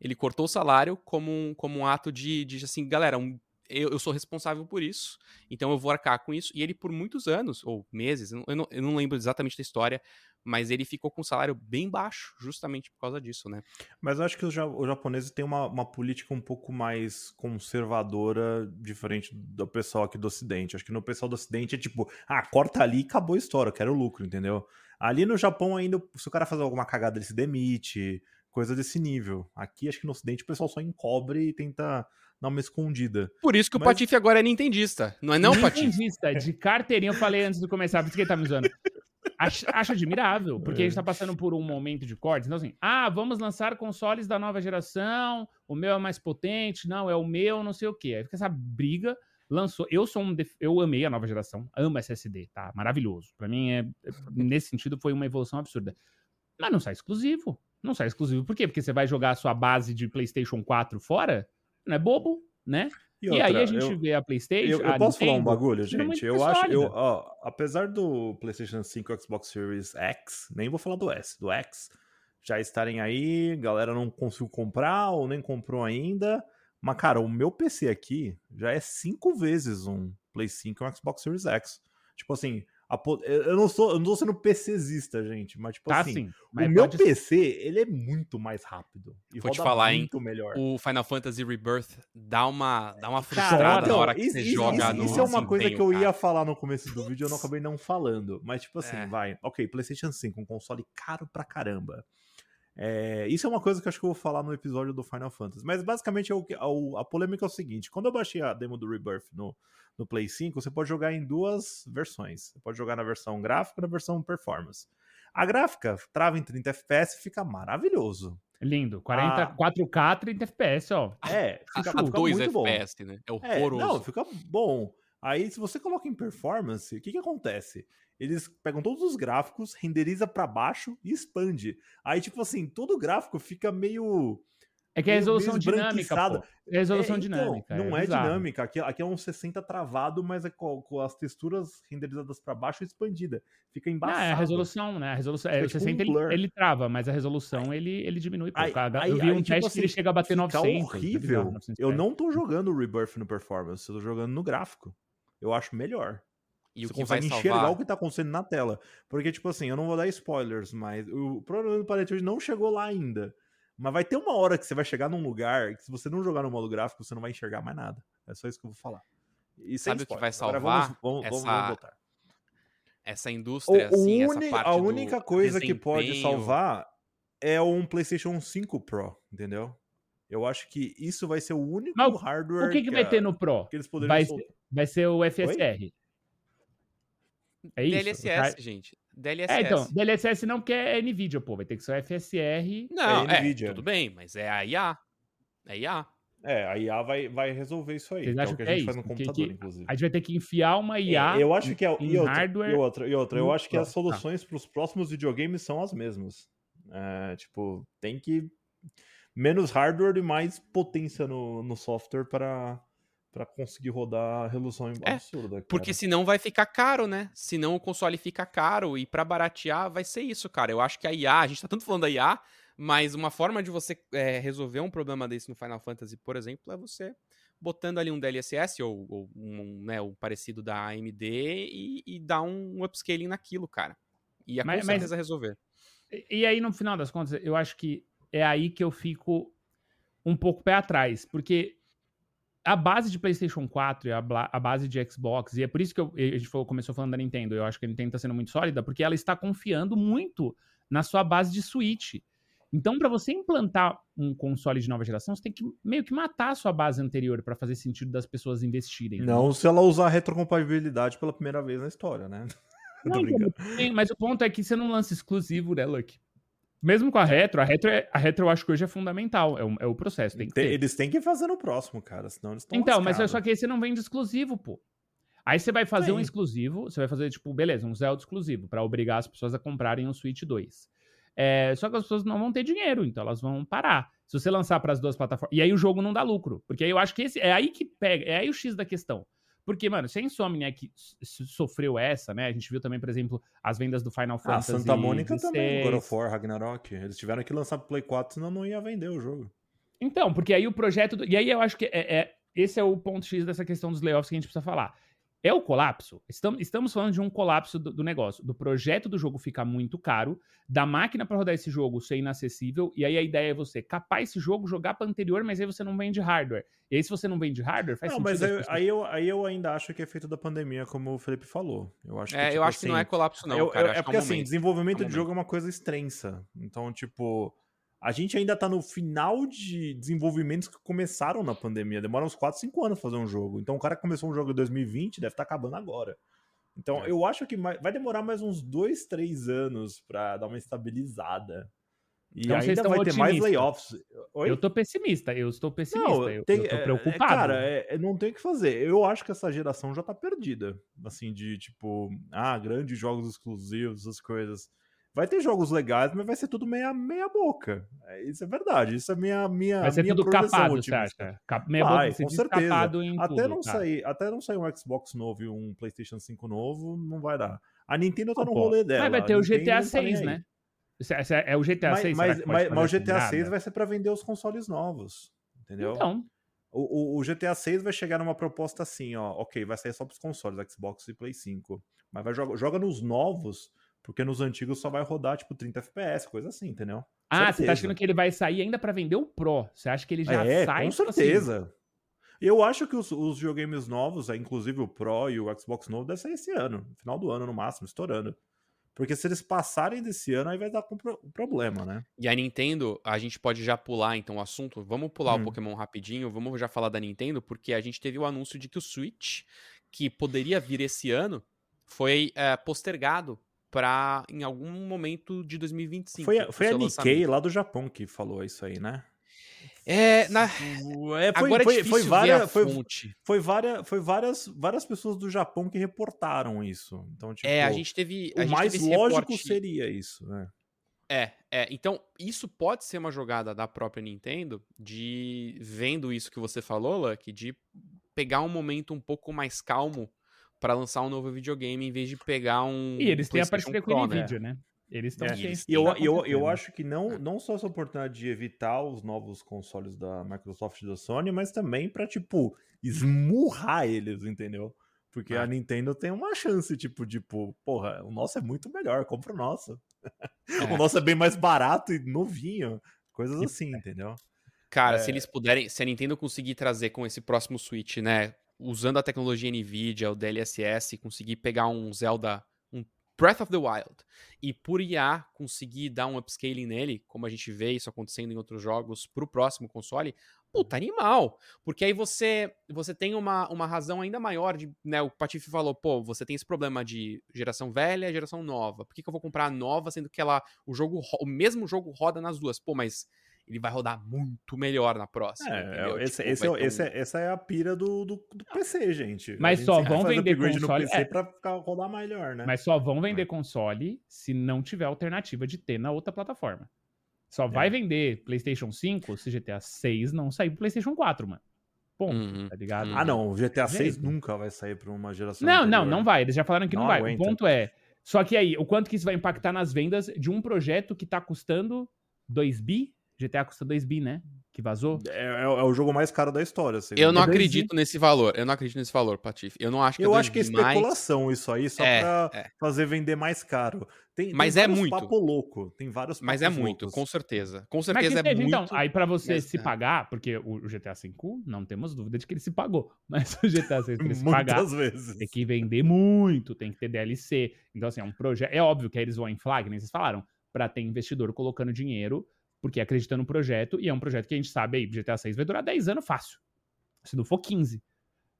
Ele cortou o salário como um, como um ato de, de assim, galera, um, eu, eu, sou responsável por isso, então eu vou arcar com isso. E ele, por muitos anos, ou meses, eu não, eu não lembro exatamente da história, mas ele ficou com um salário bem baixo, justamente por causa disso, né? Mas eu acho que os, japoneses têm uma, uma, política um pouco mais conservadora, diferente do pessoal aqui do Ocidente. Acho que no pessoal do Ocidente é tipo, ah, corta ali e acabou a história, eu quero lucro, entendeu? Ali no Japão ainda, se o cara fazer alguma cagada, ele se demite, coisa desse nível. Aqui, acho que no Ocidente, o pessoal só encobre e tenta dar uma escondida. Por isso que Mas... o Patife agora é nintendista, não é não, Patife? Nintendista, de carteirinha, eu falei antes de começar, por isso que ele tá me usando. Acho, acho, admirável, porque a gente tá passando por um momento de cortes. Então, assim, ah, vamos lançar consoles da nova geração, o meu é mais potente, não, é o meu, não sei o quê. Aí fica essa briga, lançou. Eu sou um. Def... Eu amei a nova geração, amo SSD, tá? Maravilhoso. Para mim, é, nesse sentido, foi uma evolução absurda. Mas não sai exclusivo. Não sai exclusivo. Por quê? Porque você vai jogar a sua base de PlayStation 4 fora? Não é bobo, né? E, outra, e aí a gente eu, vê a PlayStation. Eu, eu posso Nintendo, falar um bagulho, gente? Eu acho, eu, ó, apesar do PlayStation 5 e Xbox Series X, nem vou falar do S, do X, já estarem aí, galera não conseguiu comprar ou nem comprou ainda. Mas, cara, o meu PC aqui já é cinco vezes um Play 5 e um Xbox Series X. Tipo assim, eu não sou, eu não tô sendo PCzista, gente, mas tipo tá, assim, sim, mas o meu pode... PC, ele é muito mais rápido e Vou te falar, muito hein, melhor. O Final Fantasy Rebirth dá uma dá uma frustrada na hora que isso, você isso, joga isso, no Isso é uma coisa que eu ia falar no começo do vídeo, eu não acabei não falando, mas tipo assim, é. vai, OK, PlayStation 5, um console caro pra caramba. É, isso é uma coisa que eu acho que eu vou falar no episódio do Final Fantasy. Mas basicamente a, a, a polêmica é o seguinte: quando eu baixei a demo do Rebirth no, no Play 5, você pode jogar em duas versões. Você pode jogar na versão gráfica e na versão performance. A gráfica trava em 30 FPS e fica maravilhoso. Lindo. 40, ah, 4K, 30 FPS, ó. É, fica, fica 2 muito FPS, bom. né? É horroroso. É, não, fica bom. Aí, se você coloca em performance, o que, que acontece? Eles pegam todos os gráficos, renderiza para baixo e expande. Aí, tipo assim, todo o gráfico fica meio é que é resolução dinâmica. É resolução é, então, dinâmica. Não é, é dinâmica. Aqui, aqui é um 60 travado, mas é com, com as texturas renderizadas para baixo expandida. Fica embaixo. Não, é a resolução, né? A resolução, é, o 60 tipo um ele, ele, trava, mas a resolução ele, ele diminui. Aí, aí, eu vi um tipo teste assim, que ele assim, chega a bater 900. horrível. 900 eu não tô jogando o Rebirth no Performance, eu tô jogando no gráfico. Eu acho melhor. E Você o que consegue vai enxergar salvar... o que tá acontecendo na tela. Porque, tipo assim, eu não vou dar spoilers, mas o problema do Palette não chegou lá ainda. Mas vai ter uma hora que você vai chegar num lugar que se você não jogar no modo gráfico, você não vai enxergar mais nada. É só isso que eu vou falar. E Sabe o que vai salvar vamos, vamos, essa... vamos essa indústria, o, assim, uni... essa parte A única coisa que pode salvar é um PlayStation 5 Pro, entendeu? Eu acho que isso vai ser o único Mas, hardware. O que, que, que vai a... ter no Pro? Que eles poderiam vai, ser, vai ser o FSR. Oi? É isso? DLSS, gente. DLSS. É, então, DLSS não, porque é NVIDIA, pô. Vai ter que ser o FSR. Não, é, NVIDIA. tudo bem, mas é a IA. É IA. É, a IA vai, vai resolver isso aí. Vocês que, é o que a gente é faz no computador, que, inclusive. A gente vai ter que enfiar uma IA é, eu acho que é, em e outra, hardware. E outra, e outra. Eu acho que as tá. soluções tá. para os próximos videogames são as mesmas. É, tipo, tem que. Menos hardware e mais potência no, no software para para conseguir rodar a resolução é, absurda. Cara. Porque senão vai ficar caro, né? Senão o console fica caro e para baratear vai ser isso, cara. Eu acho que a IA, a gente tá tanto falando da IA, mas uma forma de você é, resolver um problema desse no Final Fantasy, por exemplo, é você botando ali um DLSS ou, ou um, né, um parecido da AMD e, e dar um upscaling naquilo, cara. E a mas, com certeza mas, resolver. E aí, no final das contas, eu acho que é aí que eu fico um pouco pé atrás, porque a base de PlayStation 4 e a, a, base de Xbox, e é por isso que eu, a gente falou, começou falando da Nintendo, eu acho que a Nintendo está sendo muito sólida, porque ela está confiando muito na sua base de Switch. Então, para você implantar um console de nova geração, você tem que meio que matar a sua base anterior para fazer sentido das pessoas investirem. Não né? se ela usar retrocompatibilidade pela primeira vez na história, né? Não, mas o ponto é que você não lança exclusivo, né, Luck? Mesmo com a retro, a retro, é, a retro eu acho que hoje é fundamental, é o, é o processo. Tem tem, eles têm que fazer no próximo, cara, senão eles estão Então, lascados. mas só que aí você não vende exclusivo, pô. Aí você vai fazer Sim. um exclusivo, você vai fazer, tipo, beleza, um Zelda exclusivo, para obrigar as pessoas a comprarem o Switch 2. É, só que as pessoas não vão ter dinheiro, então elas vão parar. Se você lançar para as duas plataformas. E aí o jogo não dá lucro. Porque aí eu acho que esse. É aí que pega. É aí o X da questão. Porque, mano, se a Insomniac sofreu essa, né? A gente viu também, por exemplo, as vendas do Final ah, Fantasy. A Santa Mônica também, God of War, Ragnarok. Eles tiveram que lançar pro Play 4, senão não ia vender o jogo. Então, porque aí o projeto. Do... E aí eu acho que é, é, esse é o ponto X dessa questão dos layoffs que a gente precisa falar. É o colapso? Estamos, estamos falando de um colapso do, do, negócio, do projeto do jogo ficar muito caro, da máquina para rodar esse jogo ser inacessível, e aí a ideia é você capar esse jogo, jogar para anterior, mas aí você não vende hardware. E aí, se você não vende hardware, faz não, sentido. Mas aí, aí, eu, aí eu ainda acho que é feito da pandemia, como o Felipe falou. Eu acho que, é, tipo, eu acho assim, que não é colapso, não. Eu, cara, eu, é porque, é um assim, desenvolvimento é um de jogo é uma coisa extensa. Então, tipo a gente ainda tá no final de desenvolvimentos que começaram na pandemia. Demora uns 4, 5 anos fazer um jogo. Então o cara começou um jogo em 2020, deve estar tá acabando agora. Então é. eu acho que vai demorar mais uns 2, 3 anos para dar uma estabilizada. E então, ainda vai ter mais layoffs. Oi? Eu tô pessimista, eu estou pessimista. Não, eu, tem, eu tô é, preocupado. É, cara, é, não tem o que fazer. Eu acho que essa geração já tá perdida. Assim, de tipo, ah, grandes jogos exclusivos, essas coisas. Vai ter jogos legais, mas vai ser tudo meia, meia boca. É, isso é verdade. Isso é minha minha Vai ser minha tudo capado, você acha? Meia vai, boca, com certeza. até não tá. sair, até não sair um Xbox novo e um PlayStation 5 novo, não vai dar. A Nintendo tá no rolê dela. Mas vai ter o GTA 6, tá né? É o GTA 6, mas, mas, mas o GTA 6 vai ser para vender os consoles novos, entendeu? Então, o, o, o, GTA 6 vai chegar numa proposta assim, ó, ok, vai sair só para os consoles, Xbox e Play 5, mas vai joga, joga nos novos porque nos antigos só vai rodar, tipo, 30 FPS, coisa assim, entendeu? Ah, certeza. você tá achando que ele vai sair ainda para vender o Pro? Você acha que ele já é, sai? Com tipo certeza. Assim? Eu acho que os, os videogames novos, é, inclusive o Pro e o Xbox novo, deve sair esse ano, no final do ano, no máximo, estourando. Porque se eles passarem desse ano, aí vai dar um problema, né? E a Nintendo, a gente pode já pular então o assunto. Vamos pular hum. o Pokémon rapidinho, vamos já falar da Nintendo, porque a gente teve o anúncio de que o Switch, que poderia vir esse ano, foi é, postergado para em algum momento de 2025. Foi, foi a Nikkei lá do Japão que falou isso aí, né? É, na... é foi, Agora é foi, foi, várias, foi, foi, várias, foi várias, várias pessoas do Japão que reportaram isso. Então, tipo, é, a gente teve. A o gente mais teve lógico reporte... seria isso, né? É, é, então isso pode ser uma jogada da própria Nintendo de vendo isso que você falou, Luck, de pegar um momento um pouco mais calmo para lançar um novo videogame em vez de pegar um. E eles têm a parceria com o Nvidia, né? Eles estão. É. E eu, eu, eu acho que não, não só essa oportunidade de evitar os novos consoles da Microsoft e da Sony, mas também para tipo, esmurrar eles, entendeu? Porque a Nintendo tem uma chance, tipo, tipo, porra, o nosso é muito melhor, compra o nosso. É. o nosso é bem mais barato e novinho. Coisas assim, entendeu? Cara, é... se eles puderem, se a Nintendo conseguir trazer com esse próximo Switch, né, usando a tecnologia NVIDIA, o DLSS, conseguir pegar um Zelda, um Breath of the Wild, e por IA conseguir dar um upscaling nele, como a gente vê isso acontecendo em outros jogos, pro próximo console, puta, animal. Porque aí você você tem uma, uma razão ainda maior de, né, o Patife falou, pô, você tem esse problema de geração velha e geração nova. Por que, que eu vou comprar a nova, sendo que ela, o jogo, o mesmo jogo roda nas duas? Pô, mas ele vai rodar muito melhor na próxima. É, esse, tipo, esse é, esse é, essa é a pira do, do, do PC, gente. Mas só vão vender console no PC é. pra ficar, rodar melhor, né? Mas só vão vender é. console se não tiver alternativa de ter na outra plataforma. Só vai é. vender PlayStation 5 se GTA 6 não sair pro PlayStation 4, mano. Ponto, uhum, tá ligado? Uhum. Ah, não, o GTA 6 nunca vai sair pra uma geração. Não, anterior. não, não vai. Eles já falaram que não, não vai. Aguenta. O ponto é. Só que aí, o quanto que isso vai impactar nas vendas de um projeto que tá custando 2 bi GTA custa 2 bi, né? Que vazou. É, é, é, o jogo mais caro da história. Eu não acredito nesse valor. Eu não acredito nesse valor, Patife. Eu não acho que Eu acho que é especulação mais... isso aí, só é, pra é. fazer vender mais caro. Tem, Mas tem é muito. papo louco. Tem vários Mas é muito, loucos. com certeza. Com certeza é seja, muito. Então, aí para você Mas, se é. pagar, porque o GTA V, não temos dúvida de que ele se pagou. Mas o GTA VI, ele se pagar, vezes. tem que vender muito, tem que ter DLC. Então, assim, é um projeto. É óbvio que aí eles vão em flag, nem vocês falaram, para ter investidor colocando dinheiro porque acredita no projeto, e é um projeto que a gente sabe aí, GTA 6 vai durar 10 anos fácil. Se não for 15.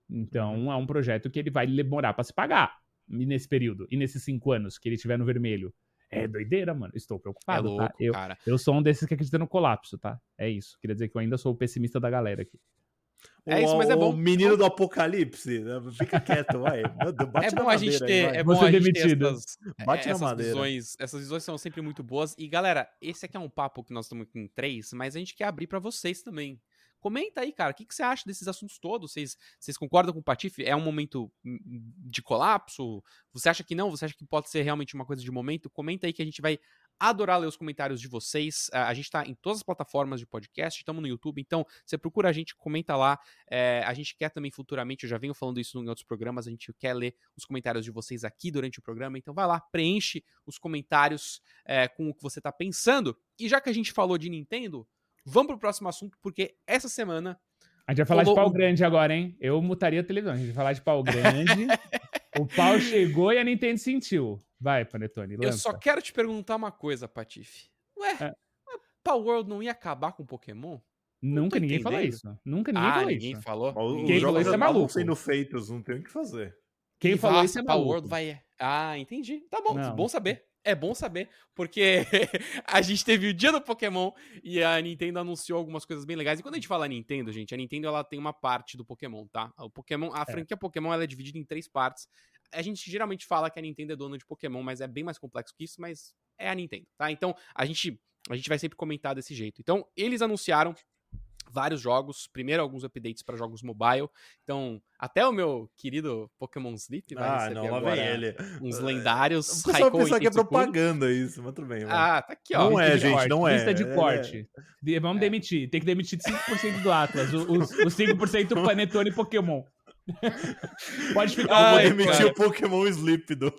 Então uhum. é um projeto que ele vai demorar para se pagar nesse período. E nesses 5 anos que ele estiver no vermelho. É doideira, mano. Estou preocupado, é louco, tá? Eu, cara. eu sou um desses que acredita no colapso, tá? É isso. Queria dizer que eu ainda sou o pessimista da galera aqui. É isso, mas é bom. O menino do apocalipse. né? Fica quieto, vai. Bate É na bom a gente ter, aí, é bom a gente ter essas, Bate na essas madeira. visões. Essas visões são sempre muito boas. E galera, esse aqui é um papo que nós estamos aqui em três, mas a gente quer abrir pra vocês também. Comenta aí, cara, o que, que você acha desses assuntos todos? Vocês, vocês concordam com o Patife? É um momento hum, de colapso? Você acha que não? Você acha que pode ser realmente uma coisa de momento? Comenta aí que a gente vai adorar ler os comentários de vocês. Ah, A gente tá em todas as plataformas de podcast, estamos no YouTube, então você procura a gente, comenta lá. É, a gente quer também futuramente, eu já venho falando isso em outros programas, a gente quer ler os comentários de vocês aqui durante o programa, então vai lá, preenche os comentários é, com o que você tá pensando. E já que a gente falou de Nintendo, vamos pro próximo assunto, porque essa semana A gente vai falar de pau grande agora, hein? Eu mutaria a televisão. A gente vai falar de pau grande. o pau chegou e a Nintendo sentiu. Vai, Panetone, lança. eu só quero te perguntar uma coisa, Patife. Ué, É. Power World não ia acabar com Pokémon? Nunca ninguém falou entendendo. isso. Nunca ninguém ah, falou ninguém isso. falou. Os Quem falou jogos isso é maluco. sendo feitos, não tem o que fazer. Quem E falou isso é Power maluco. World vai. Ah, entendi. Tá bom, Não. bom saber. É bom saber, porque a gente teve o dia do Pokémon e a Nintendo anunciou algumas coisas bem legais. E quando a gente fala Nintendo, gente, a Nintendo ela tem uma parte do Pokémon, tá? O Pokémon, a franquia Pokémon ela é dividida em três partes. A gente geralmente fala que a Nintendo é dona de Pokémon, mas é bem mais complexo que isso, mas é a Nintendo, tá? Então, a gente a gente vai sempre comentar desse jeito. Então, eles anunciaram vários jogos, primeiro alguns updates para jogos mobile. Então, até o meu querido Pokémon Sleep vai Ah, receber não, lá agora vem ele. uns É, lendários. O pessoal pensa que é propaganda isso, mas tudo bem. vai. Ah, tá aqui, ó. Não é, gente, corte, não é. Lista de É, corte. De- Vamos É. demitir. Tem que demitir de 5% do Atlas. o- Os, os 5% Panetone e Pokémon. Pode ficar. Eu vou Ai, demitir cara. o Pokémon Sleep do.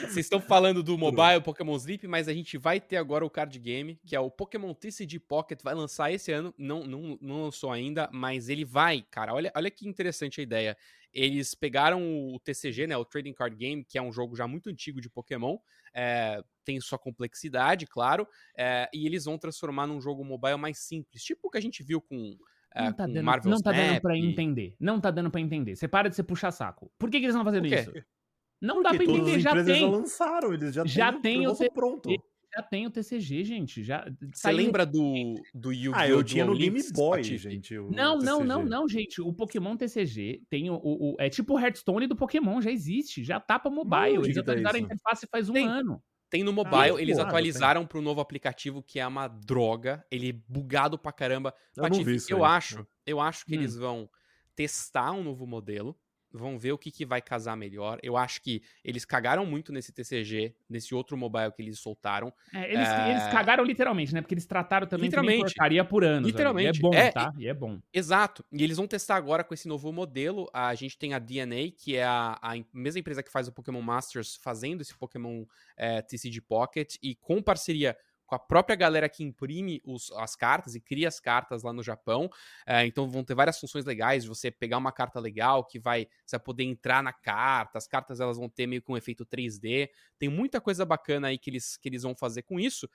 Vocês estão falando do mobile Pokémon Sleep, mas a gente vai ter agora o card game, que é o Pokémon TCG Pocket, vai lançar esse ano, não, não, não lançou ainda, mas ele vai, cara, olha, olha que interessante a ideia. Eles pegaram o TCG, né, o Trading Card Game, que é um jogo já muito antigo de Pokémon, é, tem sua complexidade, claro, é, e eles vão transformar num jogo mobile mais simples, tipo o que a gente viu com, é, Não tá, dando, Marvel não tá dando pra e- entender. Não tá dando pra entender. Você para de ser puxar saco. Por que, que eles estão fazendo isso? Não dá pra Porque entender, já tem. já lançaram, eles já, Já têm tem o pronto. Já tem o TCG, gente. Já Você saiu- lembra do, do Yu-Gi-Oh! Ah, eu tinha no Game Boy, Patife? gente. o Não, não, não, TCG. não, gente. O Pokémon TCG tem o, o- o- É tipo o Hearthstone do Pokémon, já existe. Já tá pra mobile. Onde Eles que tá atualizaram a interface faz um Tem. ano. Tem no mobile, Ah, eles porra, atualizaram para um novo aplicativo que é uma droga. Ele é bugado pra caramba. Eu não Patife, vi isso eu acho, eu acho que Hum. eles vão testar um novo modelo, vão ver o que, que vai casar melhor. Eu acho que eles cagaram muito nesse TCG, nesse outro mobile que eles soltaram. É, eles, É. eles cagaram literalmente, né? Porque eles trataram também Literalmente. porcaria por anos. Literalmente. É bom, É, tá? E é bom. Exato. E eles vão testar agora com esse novo modelo. A gente tem a DNA, que é a, a mesma empresa que faz o Pokémon Masters, fazendo esse Pokémon é, TCG Pocket e com parceria com a própria galera que imprime os- as cartas e cria as cartas lá no Japão. É, então vão ter várias funções legais você pegar uma carta legal que vai, você vai poder entrar na carta. As cartas elas vão ter meio que um efeito 3D. Tem muita coisa bacana aí que eles, que eles vão fazer com isso.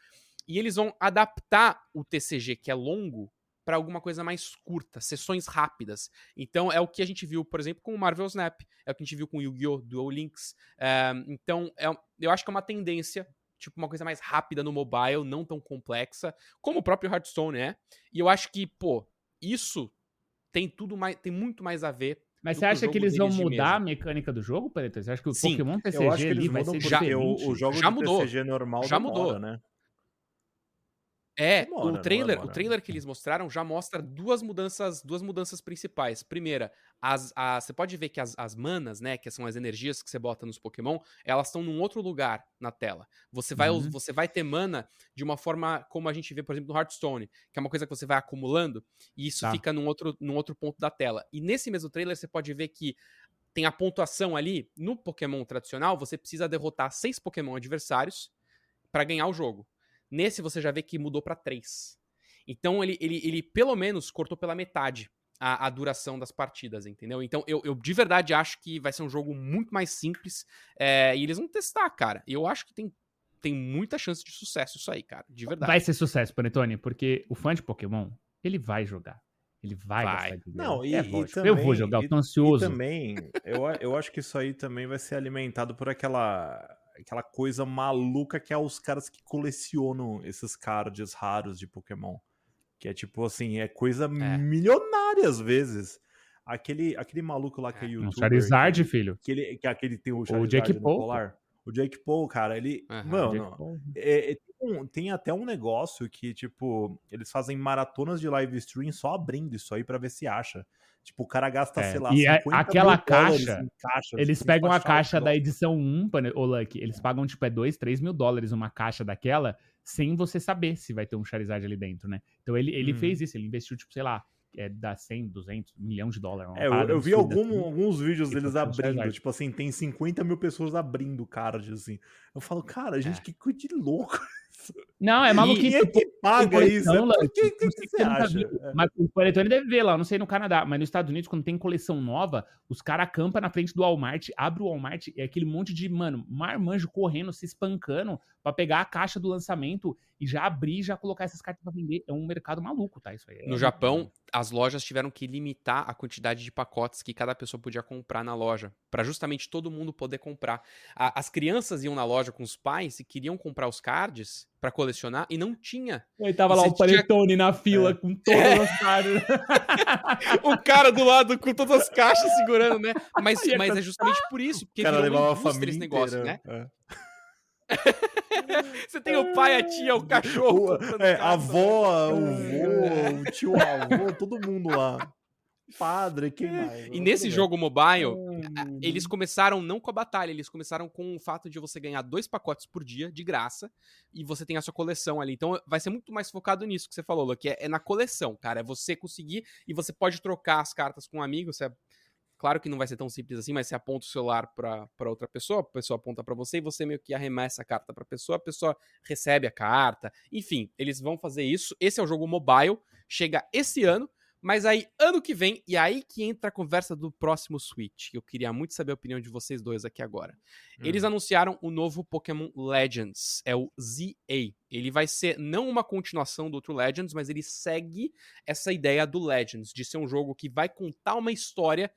E eles vão adaptar o TCG, que é longo, para alguma coisa mais curta, sessões rápidas. Então é o que a gente viu, por exemplo, com o Marvel Snap, é o que a gente viu com o Yu-Gi-Oh! Duel Links. É, então é, eu acho que é uma tendência, tipo, uma coisa mais rápida no mobile, não tão complexa, como o próprio Hearthstone é. E eu acho que, pô, isso tem tudo mais, tem muito mais a ver. Mas você acha que eles vão mudar a mecânica do jogo, Pareto? Você acha que o Sim, Pokémon TCG Eu acho que ali eles vai mudam ser diferente? o, o jogo Já do mudou. TCG normal Já demora, mudou. né? É, Demora, o não trailer, o trailer que eles mostraram já mostra duas mudanças, duas mudanças principais. Primeira, as, a- você pode ver que as, as manas, né, que são as energias que você bota nos Pokémon, elas estão num outro lugar na tela. Você vai, Uhum. você vai ter mana de uma forma como a gente vê, por exemplo, no Hearthstone, que é uma coisa que você vai acumulando e isso Tá. fica num outro, num outro ponto da tela. E nesse mesmo trailer você pode ver que tem a pontuação ali. No Pokémon tradicional, você precisa derrotar seis Pokémon adversários para ganhar o jogo. Nesse você já vê que mudou para três. Então ele, ele, ele pelo menos cortou pela metade a, a duração das partidas, entendeu? Então eu, eu de verdade acho que vai ser um jogo muito mais simples é, e eles vão testar, cara. E eu acho que tem, tem muita chance de sucesso isso aí, cara. De verdade. Vai ser sucesso, Panetone, porque o fã de Pokémon, ele vai jogar. Ele vai, Vai. Não, e, é e também, eu vou jogar, eu e- tô E ansioso. também, eu, eu acho que isso aí também vai ser alimentado por aquela, aquela coisa maluca que é os caras que colecionam esses cards raros de Pokémon. Que é tipo assim, é coisa milionária às vezes. Aquele, aquele maluco lá que é, Um youtuber. Charizard, que, filho. que, ele, que aquele tem o O Charizard Jake no Paul. colar. O Jake Paul, cara, ele. Aham, mano, Paul. é- é- tem, um- tem até um negócio que, tipo, eles fazem maratonas de live stream só abrindo isso aí pra ver se acha. Tipo, o cara gasta, É, sei lá, e é- 50 aquela mil dólares caixa, em caixas, Eles assim, pegam a caixa da edição 1, pane- ô Lucky, eles pagam tipo é 2, 3 mil dólares uma caixa daquela, sem você saber se vai ter um Charizard ali dentro, né? Então ele, ele Uhum. fez isso, ele investiu tipo, sei lá, é, dá 100, 200, milhão de dólares. É, eu, eu vi algum- assim. alguns vídeos deles abrindo. Tipo assim, tem 50 mil pessoas abrindo card, assim. Eu falo, cara, gente, É. que coisa de louco. Não, é maluquice. é que paga isso? É, O que, que, que você acha? Mas o Panetone deve ver lá, não sei no Canadá, mas nos Estados Unidos, quando tem coleção nova, os caras acampam na frente do Walmart, abre o Walmart, é aquele monte de, mano, marmanjo correndo, se espancando pra pegar a caixa do lançamento e já abrir e já colocar essas cartas pra vender. É um mercado maluco, tá? Isso aí. é- No Japão, as lojas tiveram que limitar a quantidade de pacotes que cada pessoa podia comprar na loja, Pra justamente todo mundo poder comprar. A- as crianças iam na loja com os pais e queriam comprar os cards pra colecionar e não tinha. Aí tava lá Você o Panetone na fila É. com todas as cartas. o cara do lado com todas as caixas segurando, né? Mas, Ia mas é justamente por isso, porque O cara levava a família esse negócio, inteira. né? É. Você tem o pai, a tia, o cachorro. O- é, a avó, o É. vô, o tio avô, todo mundo lá. Padre, quem mais? E nesse jogo mobile, Hum. a- eles começaram não com a batalha, eles começaram com o fato de você ganhar dois pacotes por dia, de graça, e você tem a sua coleção ali. Então vai ser muito mais focado nisso que você falou, Lu, que é, é na coleção, cara. É você conseguir e você pode trocar as cartas com um amigo. Você, claro que não vai ser tão simples assim, mas você aponta o celular pra, pra outra pessoa, a pessoa aponta pra você e você meio que arremessa a carta pra pessoa, a pessoa recebe a carta. Enfim, eles vão fazer isso. Esse é o jogo mobile, chega esse ano. Mas aí, ano que vem, e aí que entra a conversa do próximo Switch, que eu queria muito saber a opinião de vocês dois aqui agora. Eles Hum. anunciaram o novo Pokémon Legends, é o ZA. Ele vai ser não uma continuação do outro Legends, mas ele segue essa ideia do Legends, de ser um jogo que vai contar uma história,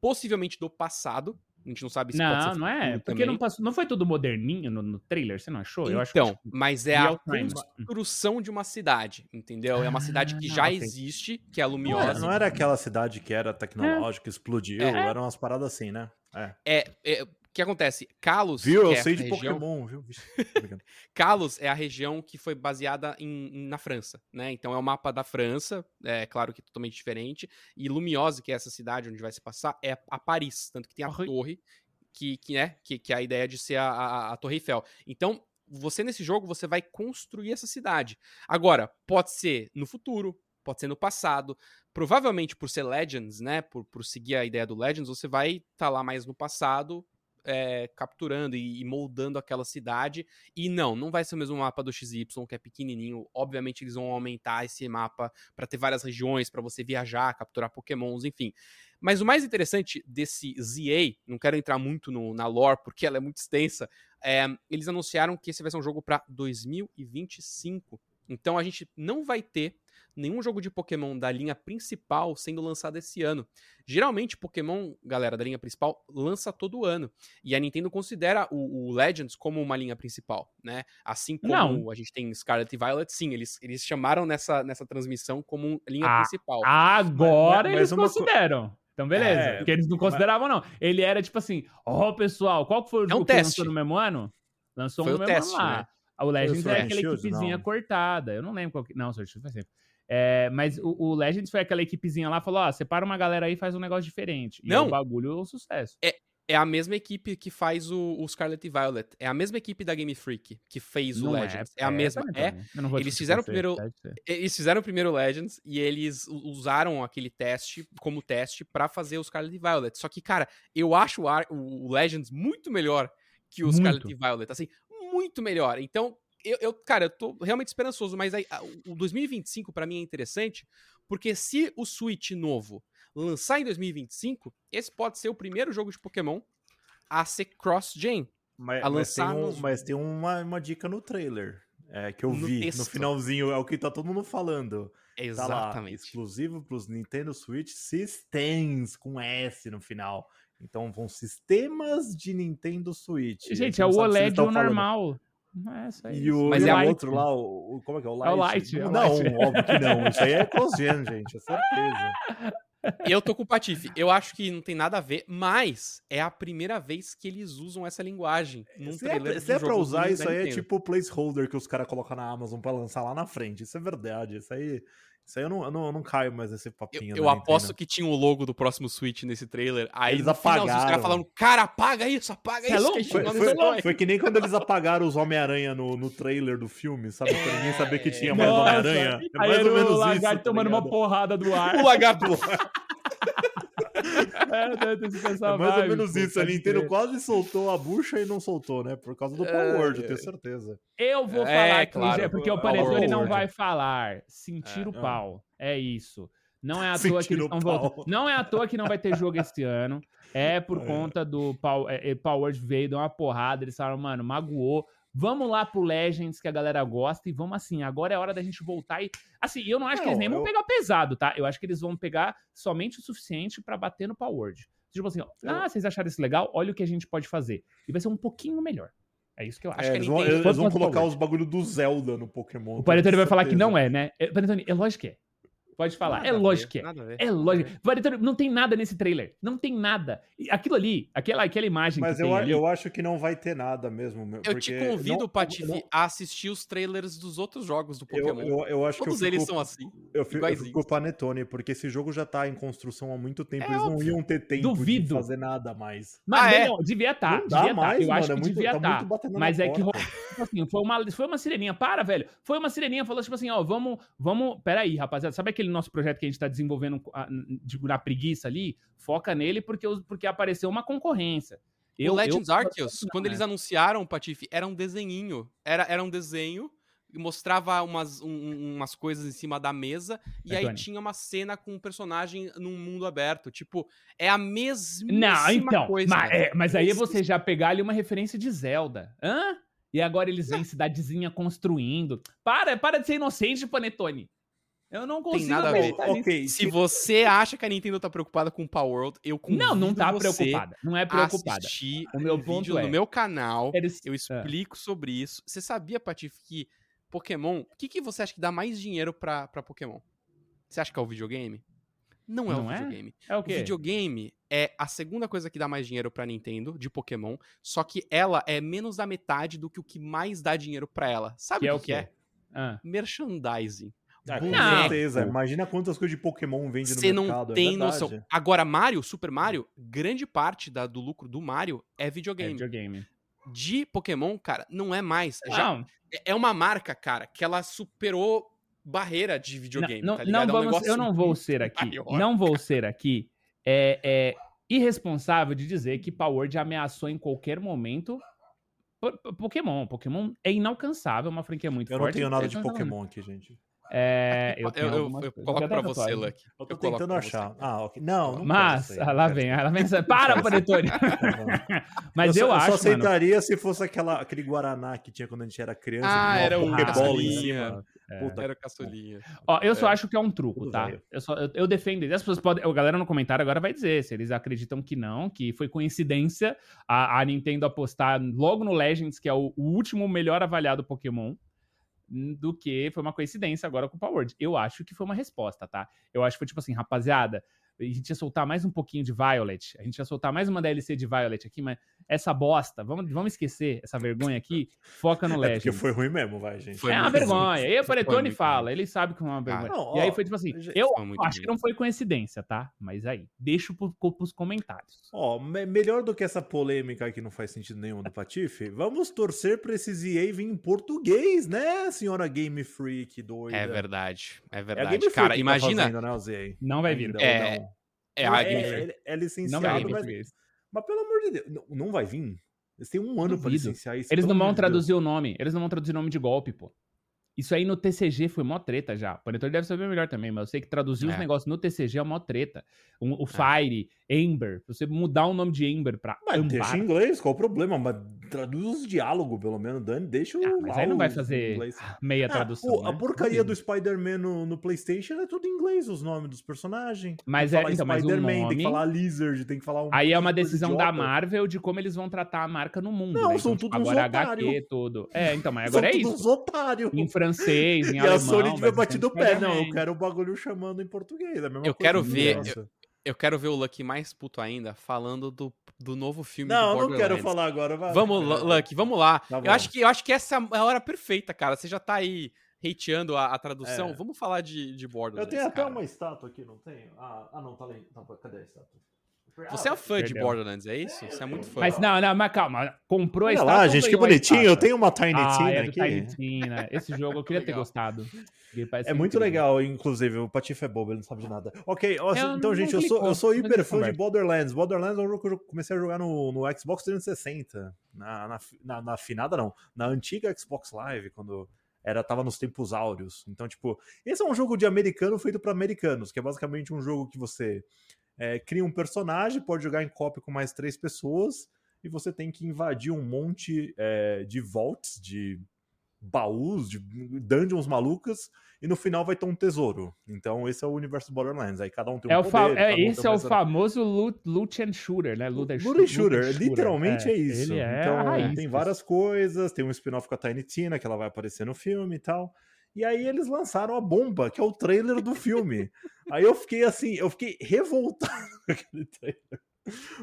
possivelmente do passado. A gente não sabe se pode Não, ser não é. Porque também. não, passou, não foi tudo moderninho no, no trailer, você não achou? Eu acho que Então, tipo, mas é a time. construção de uma cidade, entendeu? É uma cidade que Ah, já existe, que é a Não Lumiosa. era, não era aquela cidade que era tecnológica, explodiu, É. eram umas paradas assim, né? É. É, é, que acontece? Kalos, Viu? Eu é sei de região, Pokémon, viu? Kalos é a região que foi baseada em, em- na França, né? Então é o mapa da França, é claro que totalmente diferente. E Lumiose, que é essa cidade onde vai se passar, é a Paris, tanto que tem a torre, que, que, né, que, que é a ideia de ser a, a, a Torre Eiffel. Então, você nesse jogo, você vai construir essa cidade. Agora, pode ser no futuro, pode ser no passado. Provavelmente por ser Legends, né? Por, por seguir a ideia do Legends, você vai estar tá lá mais no passado, é, capturando e, e moldando aquela cidade. E não, não vai ser o mesmo mapa do XY, que é pequenininho. Obviamente eles vão aumentar esse mapa para ter várias regiões, para você viajar, capturar pokémons, enfim. Mas o mais interessante desse ZA, não quero entrar muito no, na lore, porque ela é muito extensa, é, eles anunciaram que esse vai ser um jogo para 2025. Então a gente não vai ter nenhum jogo de Pokémon da linha principal sendo lançado esse ano. Geralmente, Pokémon, galera, da linha principal, lança todo ano. E a Nintendo considera o, o Legends como uma linha principal, né? Assim como Não. a gente tem Scarlet e Violet, sim, eles, eles chamaram nessa, nessa transmissão como linha Ah, principal. Agora Mas- mas eles uma consideram. Então, beleza. É, porque eles não consideravam, não. Ele era tipo assim: ó, pessoal, qual que foi o É um jogo que teste. lançou no mesmo ano? Lançou Foi um o no mesmo teste, ano lá. né? O Legends é aquela Shield? equipezinha Não. cortada. Eu não lembro qual que. Não, Sword Shield faz tempo. É, mas o, o Legends foi aquela equipezinha lá, falou: ó, separa uma galera aí e faz um negócio diferente. E aí Não. o bagulho é um sucesso. É a mesma equipe que faz o, o Scarlet e Violet. É a mesma equipe da Game Freak que fez o Não Legends. É, a mesma. É, não eles fizeram você, primeiro-. Eles fizeram o primeiro Legends e eles usaram aquele teste como teste pra fazer o Scarlet e Violet. Só que, cara, eu acho o, Ar- o Legends muito melhor que o Muito. Scarlet e Violet. Assim, muito melhor. Então, eu, eu- cara, eu tô realmente esperançoso, mas aí, o 2025 pra mim é interessante, porque se o Switch novo lançar em 2025, esse pode ser o primeiro jogo de Pokémon a ser cross-gen. Mas, A mas tem, um- nos- mas tem uma, uma dica no trailer. é, que eu No vi no texto. finalzinho, é o que tá todo mundo falando. Tá lá, Exatamente. exclusivo pros Nintendo Switch Systems, com S no final. Então vão sistemas de Nintendo Switch. A Gente, é não o OLED o normal. É isso aí. E o, Mas e é o light. outro lá, o, o- como é que é? O É o Light? Light, é o não, Light. óbvio que não. Isso aí é cross-gen, gente, é certeza. Eu tô com o Patife. Eu acho que não tem nada a ver, mas é a primeira vez que eles usam essa linguagem num Se é, trailer de se é pra usar, isso aí é tipo o placeholder que os caras colocam na Amazon pra lançar lá na frente. Isso é verdade. Isso aí, isso aí eu, não, eu, não, eu não caio mais nesse Eu, papinho. eu da aposto Nintendo. que tinha o logo do próximo Switch nesse trailer. Aí Eles no finalzinho, os apagaram. caras falando, cara, apaga isso, apaga é isso. louco? Foi, foi- Sony." foi que nem quando eles apagaram os Homem-Aranha no, no trailer do filme, sabe? Pra ninguém saber que tinha mais Homem-Aranha. É Aí mais ou menos o isso. lagarto tá tomando uma porrada do ar. O lagarto. É, deve essa É mais ou vibe, menos pô, isso. A Nintendo crer. quase soltou a bucha e não soltou, né? Por causa do Power Word, eu tenho certeza. Eu vou É, falar aqui, claro. porque o É Panetone não vai falar. Sentir É. o pau. É isso. Não é à toa que eles voltando. Não é à toa que não vai ter jogo esse ano. É por É. conta do Power, é, é, Power Word veio, deu uma porrada. Eles falaram, mano, magoou. Vamos lá pro Legends que a galera gosta e vamos assim. Agora é hora da gente voltar e. Assim, eu não acho que eles Não, nem vão eu- pegar pesado, tá? Eu acho que eles vão pegar somente o suficiente pra bater no Power Word. Tipo assim, ó, Eu- ah, vocês acharam isso legal? Olha o que a gente pode fazer. E vai ser um pouquinho melhor. É isso que eu acho. É, que a eles vão, eles vão colocar os bagulho do Zelda no Pokémon. O Panetone vai falar que não é, né? Panetone, é lógico que é. Pode falar. Nada é a ver, lógico que é. nada a ver. É lógico. Panetone, não tem nada nesse trailer. Não tem nada. Aquilo ali, aquela, aquela imagem Mas que eu, ali. eu acho que não vai ter nada mesmo. meu, Eu te convido, não- Patife, não- a assistir os trailers dos outros jogos do Eu, Pokémon. eu, eu acho Todos que eu eles fico, são assim. eu fico, eu fico com o Panetone, porque esse jogo já tá em construção há muito tempo. É eles não iam ter tempo de Duvido. fazer nada mais. Mas Ah, é? não, devia estar. não dá devia tá. mais, Eu mano. acho é que muito, devia tá estar. muito batendo Mas é que tipo assim, foi uma, foi uma sireninha. Para, velho. Foi uma sireninha, falou tipo assim, ó, vamos, vamos. Peraí, rapaziada. Sabe aquele nosso projeto que a gente tá desenvolvendo tipo, na preguiça ali? Foca nele porque, porque apareceu uma concorrência. Eu, o Legends eu- Arceus, quando né? eles anunciaram, Patife, era um desenhinho. Era, era um desenho mostrava umas, um- um- umas coisas em cima da mesa e aí Antônio. tinha uma cena com um personagem num mundo aberto. Tipo, é a mesma Não, então. coisa. Mas, é, mas aí é você já pegar ali uma referência de Zelda. Hã? E agora eles vêm cidadezinha construindo. Para, para de ser inocente, Panetone. Eu não consigo nada a ver. acreditar nisso. Ok, Se você acha que a Nintendo tá preocupada com o Power World, eu convido Não, não tá você preocupada. Não é preocupada. assistir O meu um ponto vídeo é- no meu canal. Eles- Eu explico sobre isso. Você sabia, Patife, que Pokémon. O que, que você acha que dá mais dinheiro pra, pra Pokémon? Você acha que é o videogame? Não é Não o é? videogame. É o O quê? videogame é a segunda coisa que dá mais dinheiro pra Nintendo de Pokémon, só que ela é menos da metade do que o que mais dá dinheiro pra ela. Sabe Que é o o que, quê? é? Ah. Merchandising. Ah, com Não. certeza. Imagina quantas coisas de Pokémon vende no Você mercado. não é tem verdade. noção. Agora, Mario, Super Mario, grande parte da- do lucro do Mario é É videogame. videogame. De Pokémon, cara, não é mais. Já Não, é uma marca, cara, que ela superou barreira de videogame, não, tá não ligado? É um vamos, eu não vou ser aqui. maior. Não vou ser aqui. É, é irresponsável de dizer que Power Word ameaçou em qualquer momento Po- Po- Pokémon. Pokémon é inalcançável, é uma franquia muito Eu não forte. tenho nada de não. Pokémon aqui, gente. É, eu, Eu, eu, eu coloco pra tá você. Lucky. Eu tô Eu tentando achar. você. Ah, ok. Não, não Mas, ah, lá vem, lá vem. Para, Panetone! Mas eu, só, acho, só mano. aceitaria se fosse aquela, aquele Guaraná que tinha quando a gente era criança. Ah, era o em cima. É. Puta, Era caçulinha. Ó, eu só É. acho que é um truco, Tudo tá? velho. Eu, só, eu, eu defendo isso. As pessoas podem. A galera no comentário agora vai dizer se eles acreditam que não, que foi coincidência a, a Nintendo apostar logo no Legends, que é o, o último melhor avaliado Pokémon, do que foi uma coincidência agora com o Power. Eu acho que foi uma resposta, tá? Eu acho que foi tipo assim, rapaziada. A gente ia soltar mais um pouquinho de Violet. A gente ia soltar mais uma DLC de Violet aqui, mas essa bosta, vamos, vamos esquecer essa vergonha aqui. Foca no É Legends. porque foi ruim mesmo, vai, gente. Foi é uma ruim. vergonha. E o Foi Panetone muito fala, ele sabe que é uma vergonha. não, e aí foi tipo assim, gente, eu acho que não foi coincidência, tá? Mas aí, deixo pro, pro, pros comentários. Ó, me- melhor do que essa polêmica que não faz sentido nenhum do Patife, vamos torcer pra esses EA vir em português, né, senhora Game Freak doida? É verdade, é É a verdade. Game Freak Cara, que tá imagina. fazendo, né, os EA? Não vai vir. É? É é, é, é Não licenciado, vai vir. mas, mas pelo amor de Deus, não, não vai vir? Eles têm um ano pra Duvido. licenciar isso. Eles não vão de Deus. traduzir o nome. Eles não vão traduzir o nome de golpe, pô. Isso aí no TCG foi mó treta já. O Panetone deve saber melhor também, mas eu sei que traduzir os É. negócios no TCG é mó treta. O, o Fire, Ember, você mudar o nome de Ember pra Mas Ambar. deixa em inglês, qual o problema? Mas traduz os diálogos, pelo menos, Dani, deixa o. Ah, mas aí não vai os fazer meia Ah, tradução. a né? porcaria do. Spider-Man no, no PlayStation é tudo em inglês, os nomes dos personagens. Mas tem é- então, o Spider-Man, tem nome- que falar Lizard, tem que falar um. Aí é uma decisão da. Marvel de como eles vão tratar a marca no mundo. Não, né? são Então, tipo, tudo uns agora otário. HQ, tudo. É, então, mas São agora é todos isso. uns otários. Em francês, em E alemão. a Sony tiver batido o pé. Não, eu quero o bagulho chamando em português. É a mesma Eu coisa, quero não ver- interessa. Eu quero ver o Lucky mais puto ainda falando do, do novo filme Não, do eu não quero falar agora. vai. Vamos, Lu- Lucky, vamos lá. Tá eu, acho que, eu acho que essa é a hora perfeita, cara. Você já tá aí hateando a, a tradução. É. Vamos falar de, de Eu Borderlands, tenho até cara. uma estátua aqui, não tenho? Ah, ah, não, tá ali. Tá, cadê a estátua? Você é fã de Perdeu. Borderlands, é isso? Você é muito fã. Mas não, não, mas calma. Comprou a Olha lá, gente, que bonitinho. Eu tenho uma Tiny Ah, Tina é aqui. Tiny Tina. Esse jogo eu queria ter gostado. É muito incrível. legal, inclusive. O Patife é bobo, ele não sabe de nada. Ok, ó, Eu então, não gente, eu sou, eu sou mas hiper fã de. Borderlands. Borderlands é um jogo que eu comecei a jogar no, no Xbox 360. Na, na, na, na finada, não. Na antiga Xbox Live, quando era tava nos tempos áureos. Então, tipo, esse é um jogo de americano feito para americanos, que é basicamente um jogo que você é, cria um personagem, pode jogar em cópia com mais três pessoas, e você tem que invadir um monte é, de vaults, de baús, de dungeons malucas, e no final vai ter um tesouro. Então, esse é o universo Borderlands. Aí cada um tem um É fa- poder, é, cada um esse é o famoso loot, loot and shooter, né? Loot and, Looter Shooter, literalmente é, isso. Ele é então, tem várias coisas, tem um spin-off com a Tiny Tina, que ela vai aparecer no filme e tal. E aí eles lançaram a bomba, que é o trailer do filme. aí eu fiquei assim, eu fiquei revoltado com aquele trailer.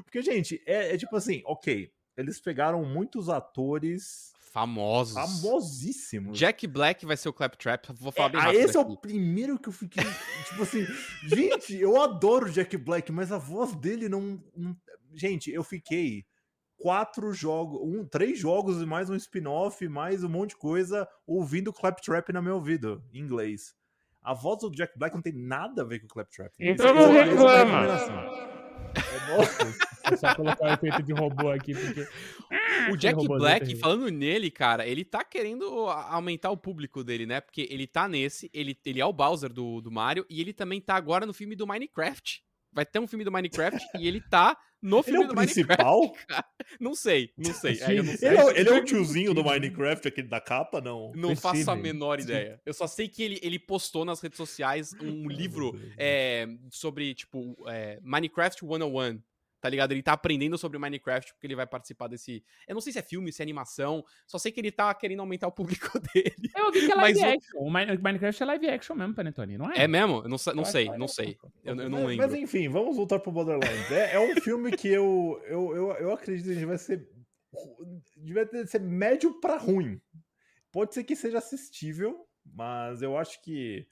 Porque, gente, é, é tipo assim, ok, eles pegaram muitos atores Famosos. famosíssimos. Jack Black vai ser o Claptrap. Vou falar É, bem ah, rápido esse é aqui. o primeiro que eu fiquei. tipo assim, gente, eu adoro Jack Black, mas a voz dele não. não- Gente, eu fiquei quatro jogos, um, três jogos e mais um spin-off, mais um monte de coisa, ouvindo Claptrap na meu ouvido, em inglês. A voz do Jack Black não tem nada a ver com o Claptrap. Então não é reclama. É, É só colocar o efeito de robô aqui, porque. O Jack robôzinho Black, falando nele, cara, ele tá querendo aumentar o público dele, né? Porque ele tá nesse, ele, ele é o Bowser do, do Mario, e ele também tá agora no filme do Minecraft. Vai ter um filme do Minecraft e ele tá no ele filme é o do principal? Minecraft. Não sei, não sei. aí eu não sei. Ele é, ele é o tiozinho do Minecraft, aquele da capa, não? Não O faço a menor ideia. Eu só sei que ele, ele postou nas redes sociais um livro é, sobre, tipo, é, Minecraft 101. Tá ligado? Ele tá aprendendo sobre Minecraft porque ele vai participar desse. Eu não sei se é filme, se é animação. Só sei que ele tá querendo aumentar o público dele. Eu vi que é live Mas o- action. O Mi- Minecraft é live action mesmo, Panetone, não é? É mesmo? Eu não, sa- não Eu sei, é não sei. Eu, eu não lembro. mas enfim, vamos voltar pro Borderlands. É, é um filme que eu, eu, eu, eu acredito que vai ser. Devia ter- ser médio pra ruim. Pode ser que seja assistível, mas eu acho que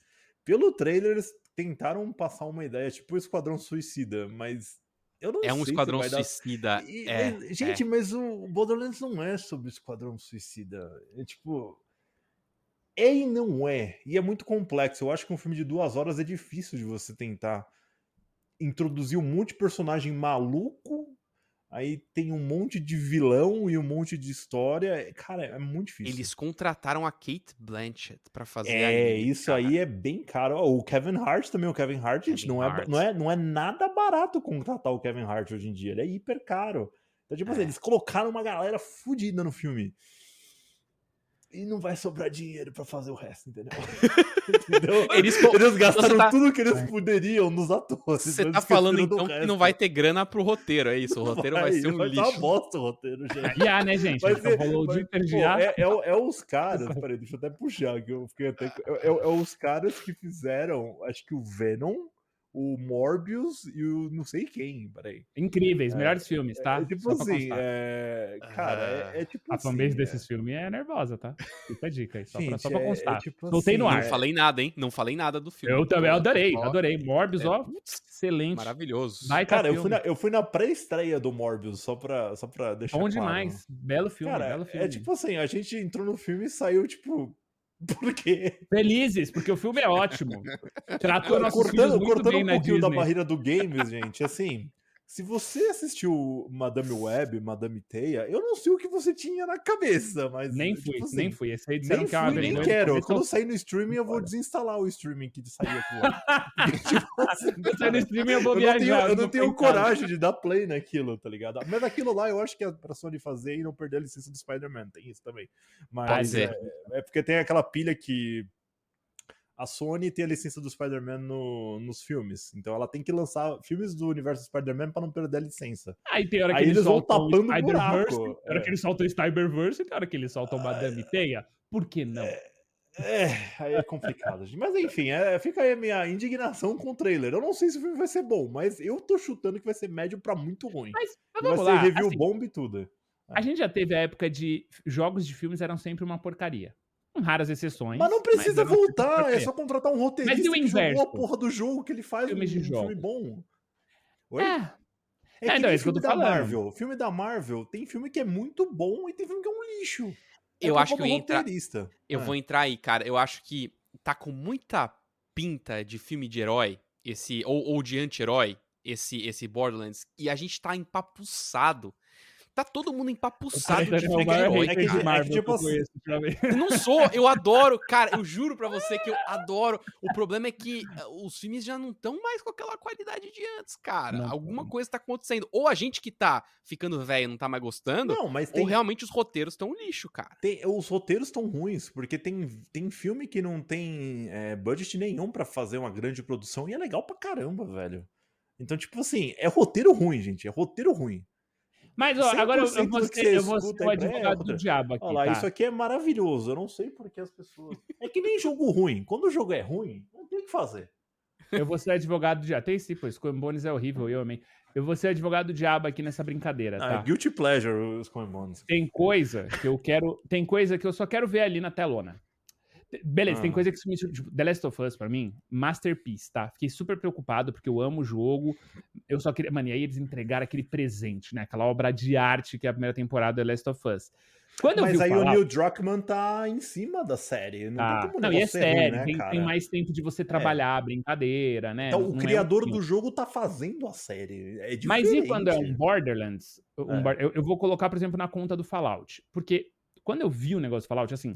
pelo trailer eles tentaram passar uma ideia, tipo o Esquadrão Suicida, mas eu não É um sei se esquadrão vai dar- suicida. E- É, gente, mas o Borderlands não é sobre o Esquadrão Suicida. É tipo. É e não é. E é muito complexo. Eu acho que um filme de duas horas é difícil de você tentar introduzir um monte de personagem maluco. Aí tem um monte de vilão e um monte de história. Cara, é muito difícil. Eles contrataram a Kate Blanchett pra fazer a É, isso cara. aí é bem caro. O Kevin Hart também, o Kevin Hart, gente, Kevin não é, Hart. não, é, não é nada barato contratar o Kevin Hart hoje em dia. Ele é hiper caro. Então, tipo assim, É. eles colocaram uma galera fodida no filme. E não vai sobrar dinheiro pra fazer o resto, entendeu? entendeu? Eles Eles gastaram tá- tudo que eles poderiam nos atores. Você tá falando então que não vai ter grana pro roteiro, é isso? O roteiro vai, ser um vai lixo. Tá uma bosta o roteiro, gente. IA, né, gente? Vai ser- rolou o vai- dia pô, é, é, é os caras, peraí, deixa eu até puxar, que eu fiquei até. É, é- é os caras que fizeram, acho que o Venom, o Morbius e o não sei quem, peraí. Incríveis, melhores filmes, tá? É, tipo Só pra assim, constar. é, cara, é, é tipo A assim. fanbase é- desse filme é nervosa, tá? Fica a dica aí, só, pra, Gente, só pra é- é constar. tipo Soltei no assim, Não ar. é- falei nada, hein? Não falei nada do filme. Eu também adorei, ó, adorei. Morbius, é, ó, excelente. Maravilhoso. Vai Cara, eu fui, na, eu fui na pré-estreia do Morbius, só pra, só pra deixar Bom claro. demais. Belo filme, Cara, belo filme. é tipo assim, a gente entrou no filme e saiu, tipo, por quê? Felizes, porque o filme é ótimo. Tratou nossos cortando muito cortando bem um pouquinho da barreira do games, gente, assim, se você assistiu Madame Web, Madame Teia, eu não sei o que você tinha na cabeça, mas. Nem tipo fui, assim, nem fui. Esse aí disseram Nem que uma fui, nem quero. Quando eu sair no streaming, eu vou desinstalar o streaming que saiu aquilo lá. Tipo, assim, Eu saio no streaming eu vou eu não viajar. tenho, eu não tenho coragem de dar play naquilo, tá ligado? Mas aquilo lá eu acho que é pra Sony fazer e não perder a licença do Spider-Man. Tem isso também. Mas é, é porque tem aquela pilha que a Sony tem a licença do Spider-Man no- nos filmes. Então ela tem que lançar filmes do universo Spider-Man pra não perder a licença. Aí tem hora que Aí eles, eles vão o tapando o buraco. tem hora que É. eles soltam o Spider-Verse e tem hora que eles soltam Madame Teia. Por que não? É, aí é complicado. gente. Mas enfim, é, fica aí a minha indignação com o trailer. Eu não sei se o filme vai ser bom, mas eu tô chutando que vai ser médio pra muito ruim. Mas, mas vai vamos ser lá. review assim, bomba e tudo. a gente já teve a época de jogos de filmes eram sempre uma porcaria. Com raras exceções. Mas não precisa uma voltar, é só contratar um roteirista Mas e o que jogou inverso? a porra do jogo que ele faz Filmes um de filme jogos. bom. Oi? É, É, É, que nem é isso que eu filme tô da falando. Marvel. Filme da Marvel tem filme que é muito bom e tem filme que é um lixo. É Eu acho que eu ia entrar-. Eu É. vou entrar aí, cara. Eu acho que tá com muita pinta de filme de herói, esse ou, ou de anti-herói, esse esse Borderlands, e a gente tá empapuçado. Tá todo mundo empapuçado de é o filme de maior herói, hater é é que, que tipo assim-. Eu não sou, eu adoro, cara, eu juro pra você que eu adoro. O problema é que ah, os filmes já não estão mais com aquela qualidade de antes, cara. Não, Alguma não. coisa tá acontecendo. Ou a gente que tá ficando velho não tá mais gostando, Não, mas ou tem, realmente os roteiros estão lixo, cara. tem- os roteiros estão ruins, porque tem, tem filme que não tem é, budget nenhum pra fazer uma grande produção e é legal pra caramba, velho. Então, tipo assim, é roteiro ruim, gente. É roteiro ruim. Mas, ó, agora eu, eu 100% vou que ser, você eu vou ser escuta o é, advogado do diabo aqui, Olha lá, tá? isso aqui é maravilhoso. Eu não sei porque as pessoas. É que nem jogo ruim. Quando o jogo é ruim, não tem o que fazer. Eu vou ser advogado do diabo. Tem sim, pô, Skull and Bones é horrível, eu amei. Eu vou ser advogado do diabo aqui nessa brincadeira, Ah, tá? é guilty pleasure os Commons. Tem coisa que eu quero. Tem coisa que eu só quero ver ali na telona. Beleza, tem Ah. coisa que se me. Tipo, The Last of Us, pra mim, masterpiece, tá? Fiquei super preocupado porque eu amo o jogo. Eu só queria. Mano, e aí eles entregaram aquele presente, né? Aquela obra de arte que é a primeira temporada do The Last of Us. Quando Mas aí o o Neil Druckmann tá em cima da série. Não tá, tem como não, e é ser ruim, né, tem, cara? tem mais tempo de você trabalhar a brincadeira, né? Então, Não- o não é um criador do jogo tá fazendo a série. É diferente. Mas e quando é um Borderlands? um É. Bor- eu, eu vou colocar, por exemplo, na conta do Fallout. Porque quando eu vi o negócio do Fallout, assim,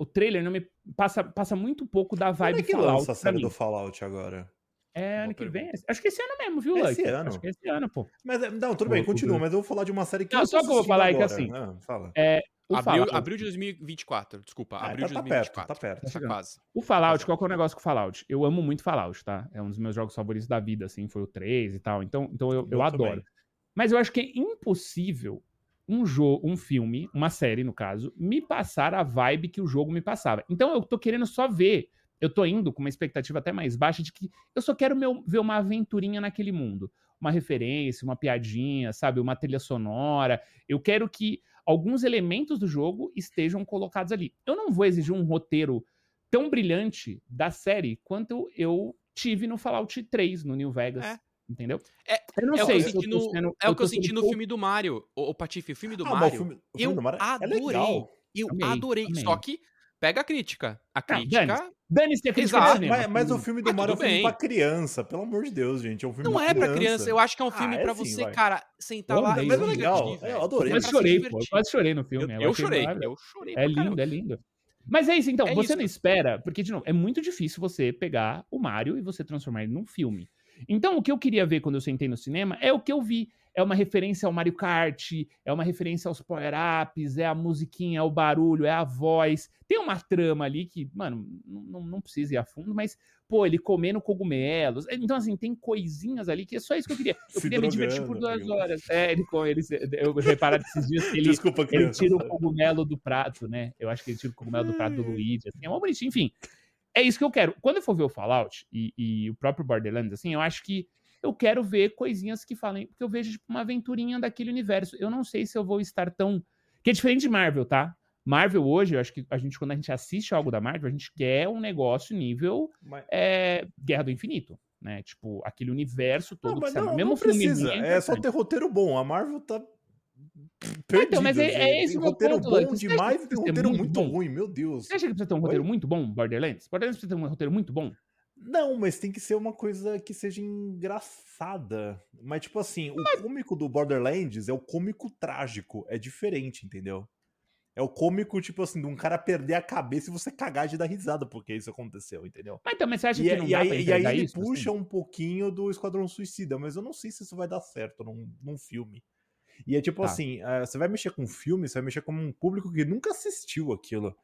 o trailer não me passa, passa muito pouco da Quando vibe é que Fallout. lança a série mim. do Fallout agora? É Boa ano que vem. pergunta. Acho que esse ano mesmo, viu, Esse Lucky? ano? Acho que é esse ano, pô. Mas, é- não, tudo O- bem, continua, mas eu vou falar de uma série que Não, eu só que eu vou falar aí que agora. assim, Ah, fala. É, o Abril, Fallout, abril de 2024, desculpa. Ah, abril tá- de tá perto, 2024. tá perto. Tá chegando. quase. o Fallout, qual que é o negócio com o Fallout? Eu amo muito Fallout, tá? É um dos meus jogos favoritos da vida, assim, foi o 3 e tal. Então, então eu, eu Eu adoro. também. Mas eu acho que é impossível um jogo, um filme, uma série, no caso, me passar a vibe que o jogo me passava. Então eu tô querendo só ver. Eu tô indo com uma expectativa até mais baixa de que eu só quero meu- ver uma aventurinha naquele mundo. Uma referência, uma piadinha, sabe? Uma trilha sonora. Eu quero que alguns elementos do jogo estejam colocados ali. Eu não vou exigir um roteiro tão brilhante da série quanto eu tive no Fallout 3, no New Vegas. É. Entendeu? É- eu não É o que sei eu se senti tô no, sendo- é o que eu senti no pouco- filme do Mario. O, Patife, o filme do Ah, mas o Mario. filme, o eu filme do Mario é adorei. legal. Eu Amei, adorei. amei. Só que pega a crítica. A Não, crítica. dane-se. A crítica Exato. Mas, mas o filme do Ah, Mario é um filme bem. pra criança, pelo amor de Deus, gente. É um filme não é pra criança. Eu acho que é um Ah, filme é pra sim, você, vai. cara, sentar Eu lá amei, Mas eu é legal. Eu adorei. Eu É quase pra se chorei, pô. Eu quase chorei no filme. Eu, eu eu chorei, eu chorei É pra lindo, é lindo. Mas é isso, então, É você isso. não espera, porque, de novo, é muito difícil você pegar o Mario e você transformar ele num filme. Então, o que eu queria ver quando eu sentei no cinema é o que eu vi. É uma referência ao Mario Kart, é uma referência aos power-ups, é a musiquinha, é o barulho, é a voz. Tem uma trama ali que, mano, não, não- precisa ir a fundo, mas, pô, ele comendo cogumelos. Então, assim, tem coisinhas ali que é só isso que eu queria. Eu Se queria me divertir por drogando, duas tá horas. É, ele, ele, eu reparado esses dias que ele, Desculpa, ele criança. tira o cogumelo do prato, né? Eu acho que ele tira o cogumelo do prato do Luigi. Assim, é mó bonitinho. Enfim, é isso que eu quero. Quando eu for ver o Fallout e, e o próprio Borderlands, assim, eu acho que eu quero ver coisinhas que falem. Porque eu vejo tipo, uma aventurinha daquele universo. Eu não sei se eu vou estar tão. Que é diferente de Marvel, tá? Marvel hoje, eu acho que a gente, quando a gente assiste algo da Marvel, a gente quer um negócio nível Mas- é, Guerra do Infinito. Né? Tipo, aquele universo todo Não, que mas não, mesmo não precisa. é só ter roteiro bom. A Marvel tá. Então, mas é- é esse Tem o meu roteiro ponto, bom demais e tem ser roteiro muito muito ruim, meu Deus. Você acha que precisa ter um roteiro muito bom, Borderlands? Borderlands precisa ter um roteiro muito bom? Não, mas tem que ser uma coisa que seja engraçada. Mas, tipo assim, o cômico do Borderlands é o cômico trágico. É diferente, entendeu? É o cômico, tipo assim, de um cara perder a cabeça e você cagar de dar risada porque isso aconteceu, entendeu? Mas também você acha E, que é- não e dá aí, e aí ele isso? puxa assim? um pouquinho do Esquadrão Suicida, mas eu não sei se isso vai dar certo num, num filme. E é tipo Tá. assim, ah, você vai mexer com um filme, você vai mexer com um público que nunca assistiu aquilo.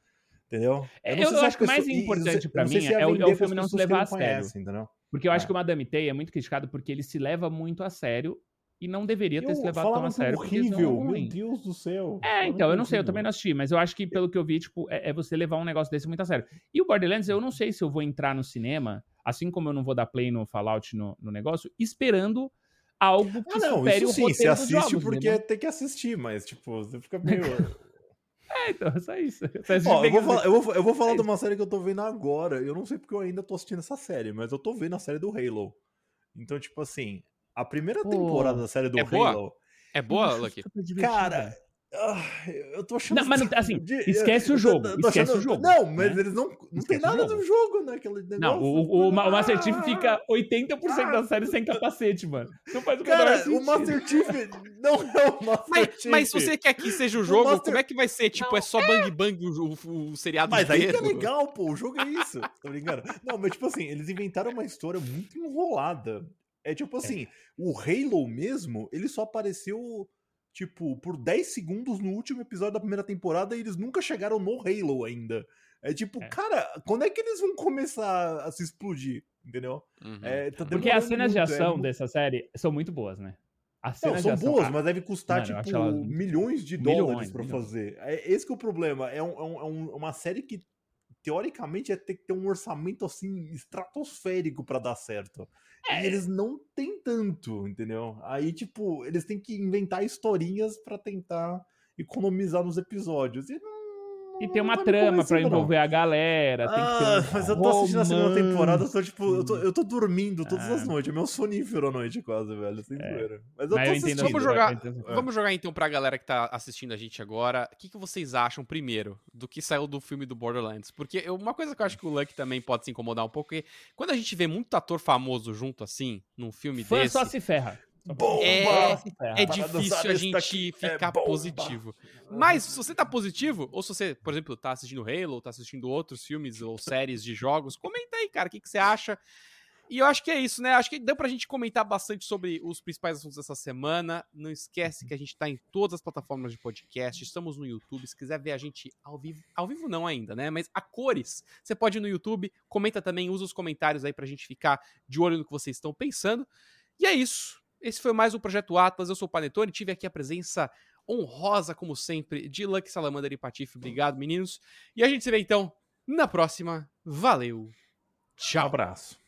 Entendeu? É, não eu se a acho que o mais importante eu não sei mim se ia é o- é o filme não se levar a sério. conhecem, entendeu? Porque eu acho É. que o Madame Teia é muito criticado porque ele se leva muito a sério e não deveria ter Eu se levado tão a sério. é horrível, meu Deus do céu. É, então, eu não sei, eu também não assisti, mas eu acho que pelo que eu vi, tipo, é, é você levar um negócio desse muito a sério. E o Borderlands, eu não sei se eu vou entrar no cinema, assim como eu não vou dar play no Fallout no, no negócio, esperando algo que Ah, não, supere isso o sim, roteiro você assiste jogos, porque entendeu? tem que assistir, mas, tipo, você fica meio. É, então, é só isso. Assiste Ó, eu, vou falar, eu, vou, eu vou falar É de uma série que eu tô vendo agora. Eu não sei porque eu ainda tô assistindo essa série, mas eu tô vendo a série do Halo. Então, tipo assim, a primeira Pô, temporada da série do é boa? Halo. É boa, Acho Lucky? super divertido. Cara, ah, eu tô achando. Não, mas não- assim, de- esquece o eu tô- jogo, tô esquece achando- o jogo, Não, mas né? eles não. Não tem Esquece o nada jogo. do jogo naquele negócio. Não, o, o, o, Ma- o Master Chief Ah! fica 80% da série sem capacete, mano. Não faz o Cara, o Master Chief não é o Master Mas, Chief. mas se você quer que seja o jogo, Master- como é que vai ser? Tipo, é só bang bang o, o- o seriado Mas aí que é legal, pô. O jogo é isso. Tá brincando? Não, mas tipo assim, eles inventaram uma história muito enrolada. É tipo assim, o Halo mesmo, ele só apareceu, tipo, por 10 segundos no último episódio da primeira temporada e eles nunca chegaram no Halo ainda. É tipo, É. cara, quando é que eles vão começar a se explodir? Entendeu? Uhum. É, tá Porque as cenas de é ação dessa série são muito boas, né? As Não, são ação, boas, ah, mas deve custar, mano, tipo, milhões de Milhões, dólares pra milhões. fazer. É esse que é o problema. É, um- é um- é um- uma série que, teoricamente, ia ter que ter um orçamento, assim, estratosférico pra dar certo. É. E eles não têm tanto, entendeu? Aí, tipo, eles têm que inventar historinhas pra tentar economizar nos episódios. E, não- E tem uma tá trama não. envolver a galera. Tem que ter Ah, um mas eu tô assistindo a segunda temporada, eu tô, tipo, eu tô, eu tô dormindo todas as Ah. noites. É meu sonífero à noite, quase, velho. Sem É. Mas eu Mas tô eu assistindo. Vamos eu jogar-. Vamos jogar então pra galera que tá assistindo a gente agora. O que, que vocês acham, primeiro, do que saiu do filme do Borderlands? Porque eu- uma coisa que eu acho que o Lucky também pode se incomodar um pouco é quando a gente vê muito ator famoso junto assim, num filme Fã desse. só se ferra. Bomba! É-. É Para difícil a gente é ficar bomba. positivo. Mas se você tá positivo, ou se você, por exemplo, tá assistindo Halo, tá assistindo outros filmes ou séries de jogos, comenta aí, cara, o que, que você acha. E eu acho que é isso, né? Acho que deu pra gente comentar bastante sobre os principais assuntos dessa semana. Não esquece que a gente tá em todas as plataformas de podcast, estamos no YouTube. Se quiser ver a gente ao vivo, ao vivo não ainda, né? Mas a cores, você pode ir no YouTube, comenta também, usa os comentários aí pra gente ficar de olho no que vocês estão pensando. E é isso. Esse foi mais o Projeto Atlas. Eu sou o Panetone. Tive aqui a presença honrosa, como sempre, de Lucky Salamander e Patife. Obrigado, meninos. E a gente se vê então na próxima. Valeu. Um Tchau. abraço.